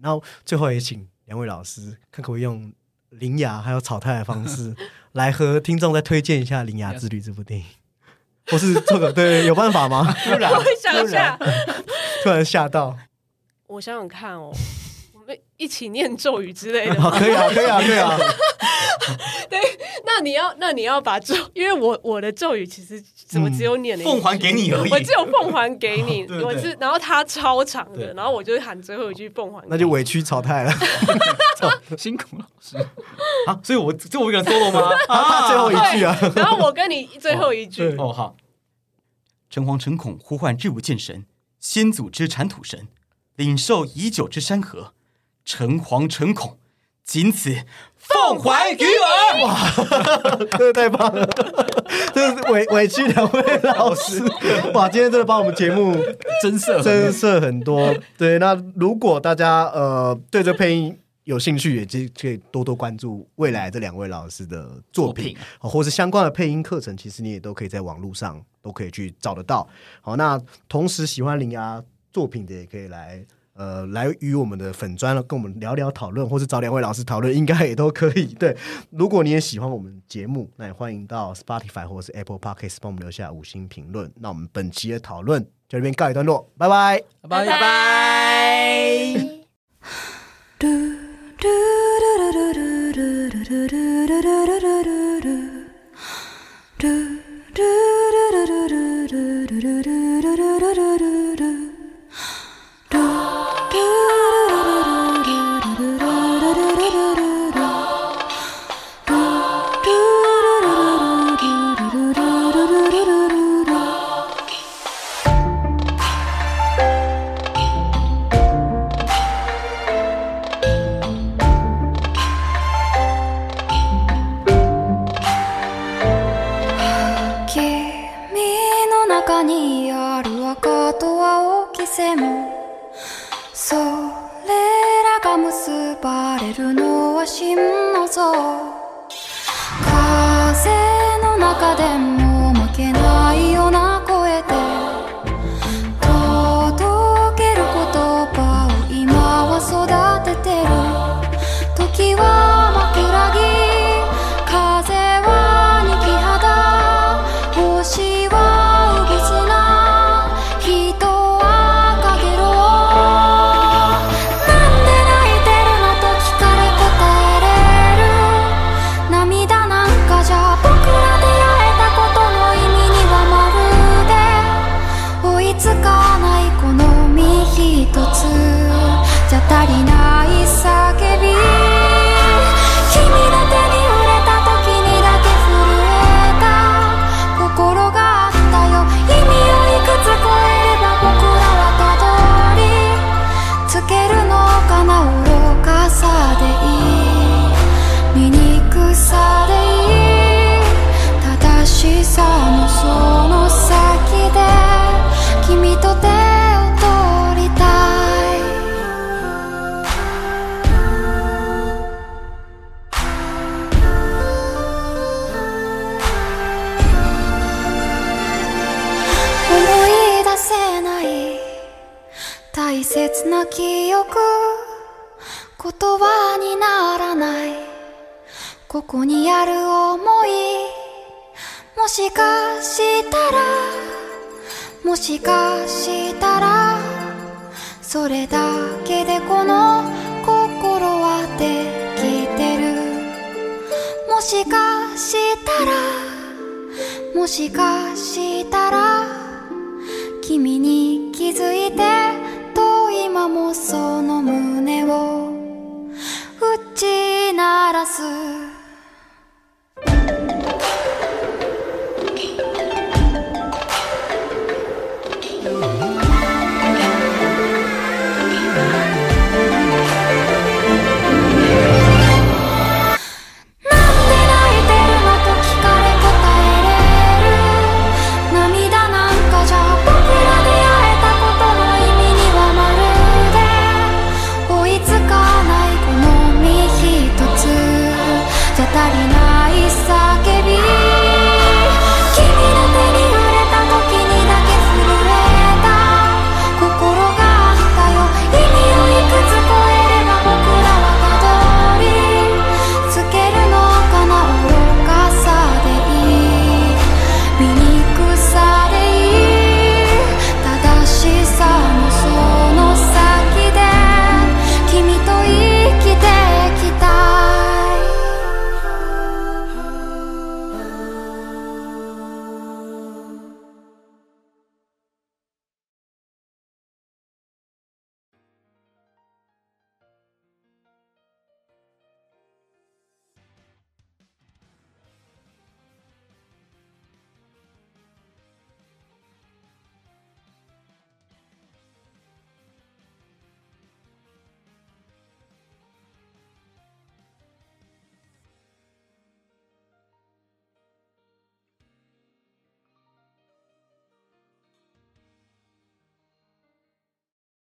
那最后也请两位老师看可不可以用铃芽还有草太的方式，来和听众再推荐一下《铃芽之旅》这部电影，或是这个对有办法吗？突然我想一下，突然吓到，我想想看哦，我们一起念咒语之类的好，吗。可以啊，可以啊，可以啊。对那你要，那你要把咒，因为我我的咒语其实怎么只有念了一句奉还给你而已。我只有奉还给你，对对。我是，然后他超长的，然后我就喊最后一句奉还给你，那就委屈草太了。辛苦老师，啊，所以我就我一个人 solo 吗？他最后一句啊，然后我跟你最后一句，对。哦，好。诚惶诚恐呼唤日无见神，先祖之铲土神，领受已久之山河，诚惶诚恐，仅此奉还于耳。真的太棒了，真的是委委屈两位老师。哇，今天真的帮我们节目增色增色很多。对，那如果大家呃对这配音有兴趣，也就可以多多关注未来这两位老师的作品，作品或是相关的配音课程，其实你也都可以在网络上都可以去找得到。好，那同时喜欢铃芽作品的，也可以来。呃，来与我们的粉砖跟我们聊聊讨论，或是找两位老师讨论，应该也都可以。对，如果你也喜欢我们节目，那也欢迎到 Spotify 或是 Apple Podcast 帮我们留下五星评论。那我们本期的讨论就这边告一段落，拜拜。拜拜拜。君 them. ここにある想い？もしかしたらもしかしたらそれだけでこの心はできてる。もしかしたらもしかしたら君に気づいてと今もその胸を打ち鳴らす。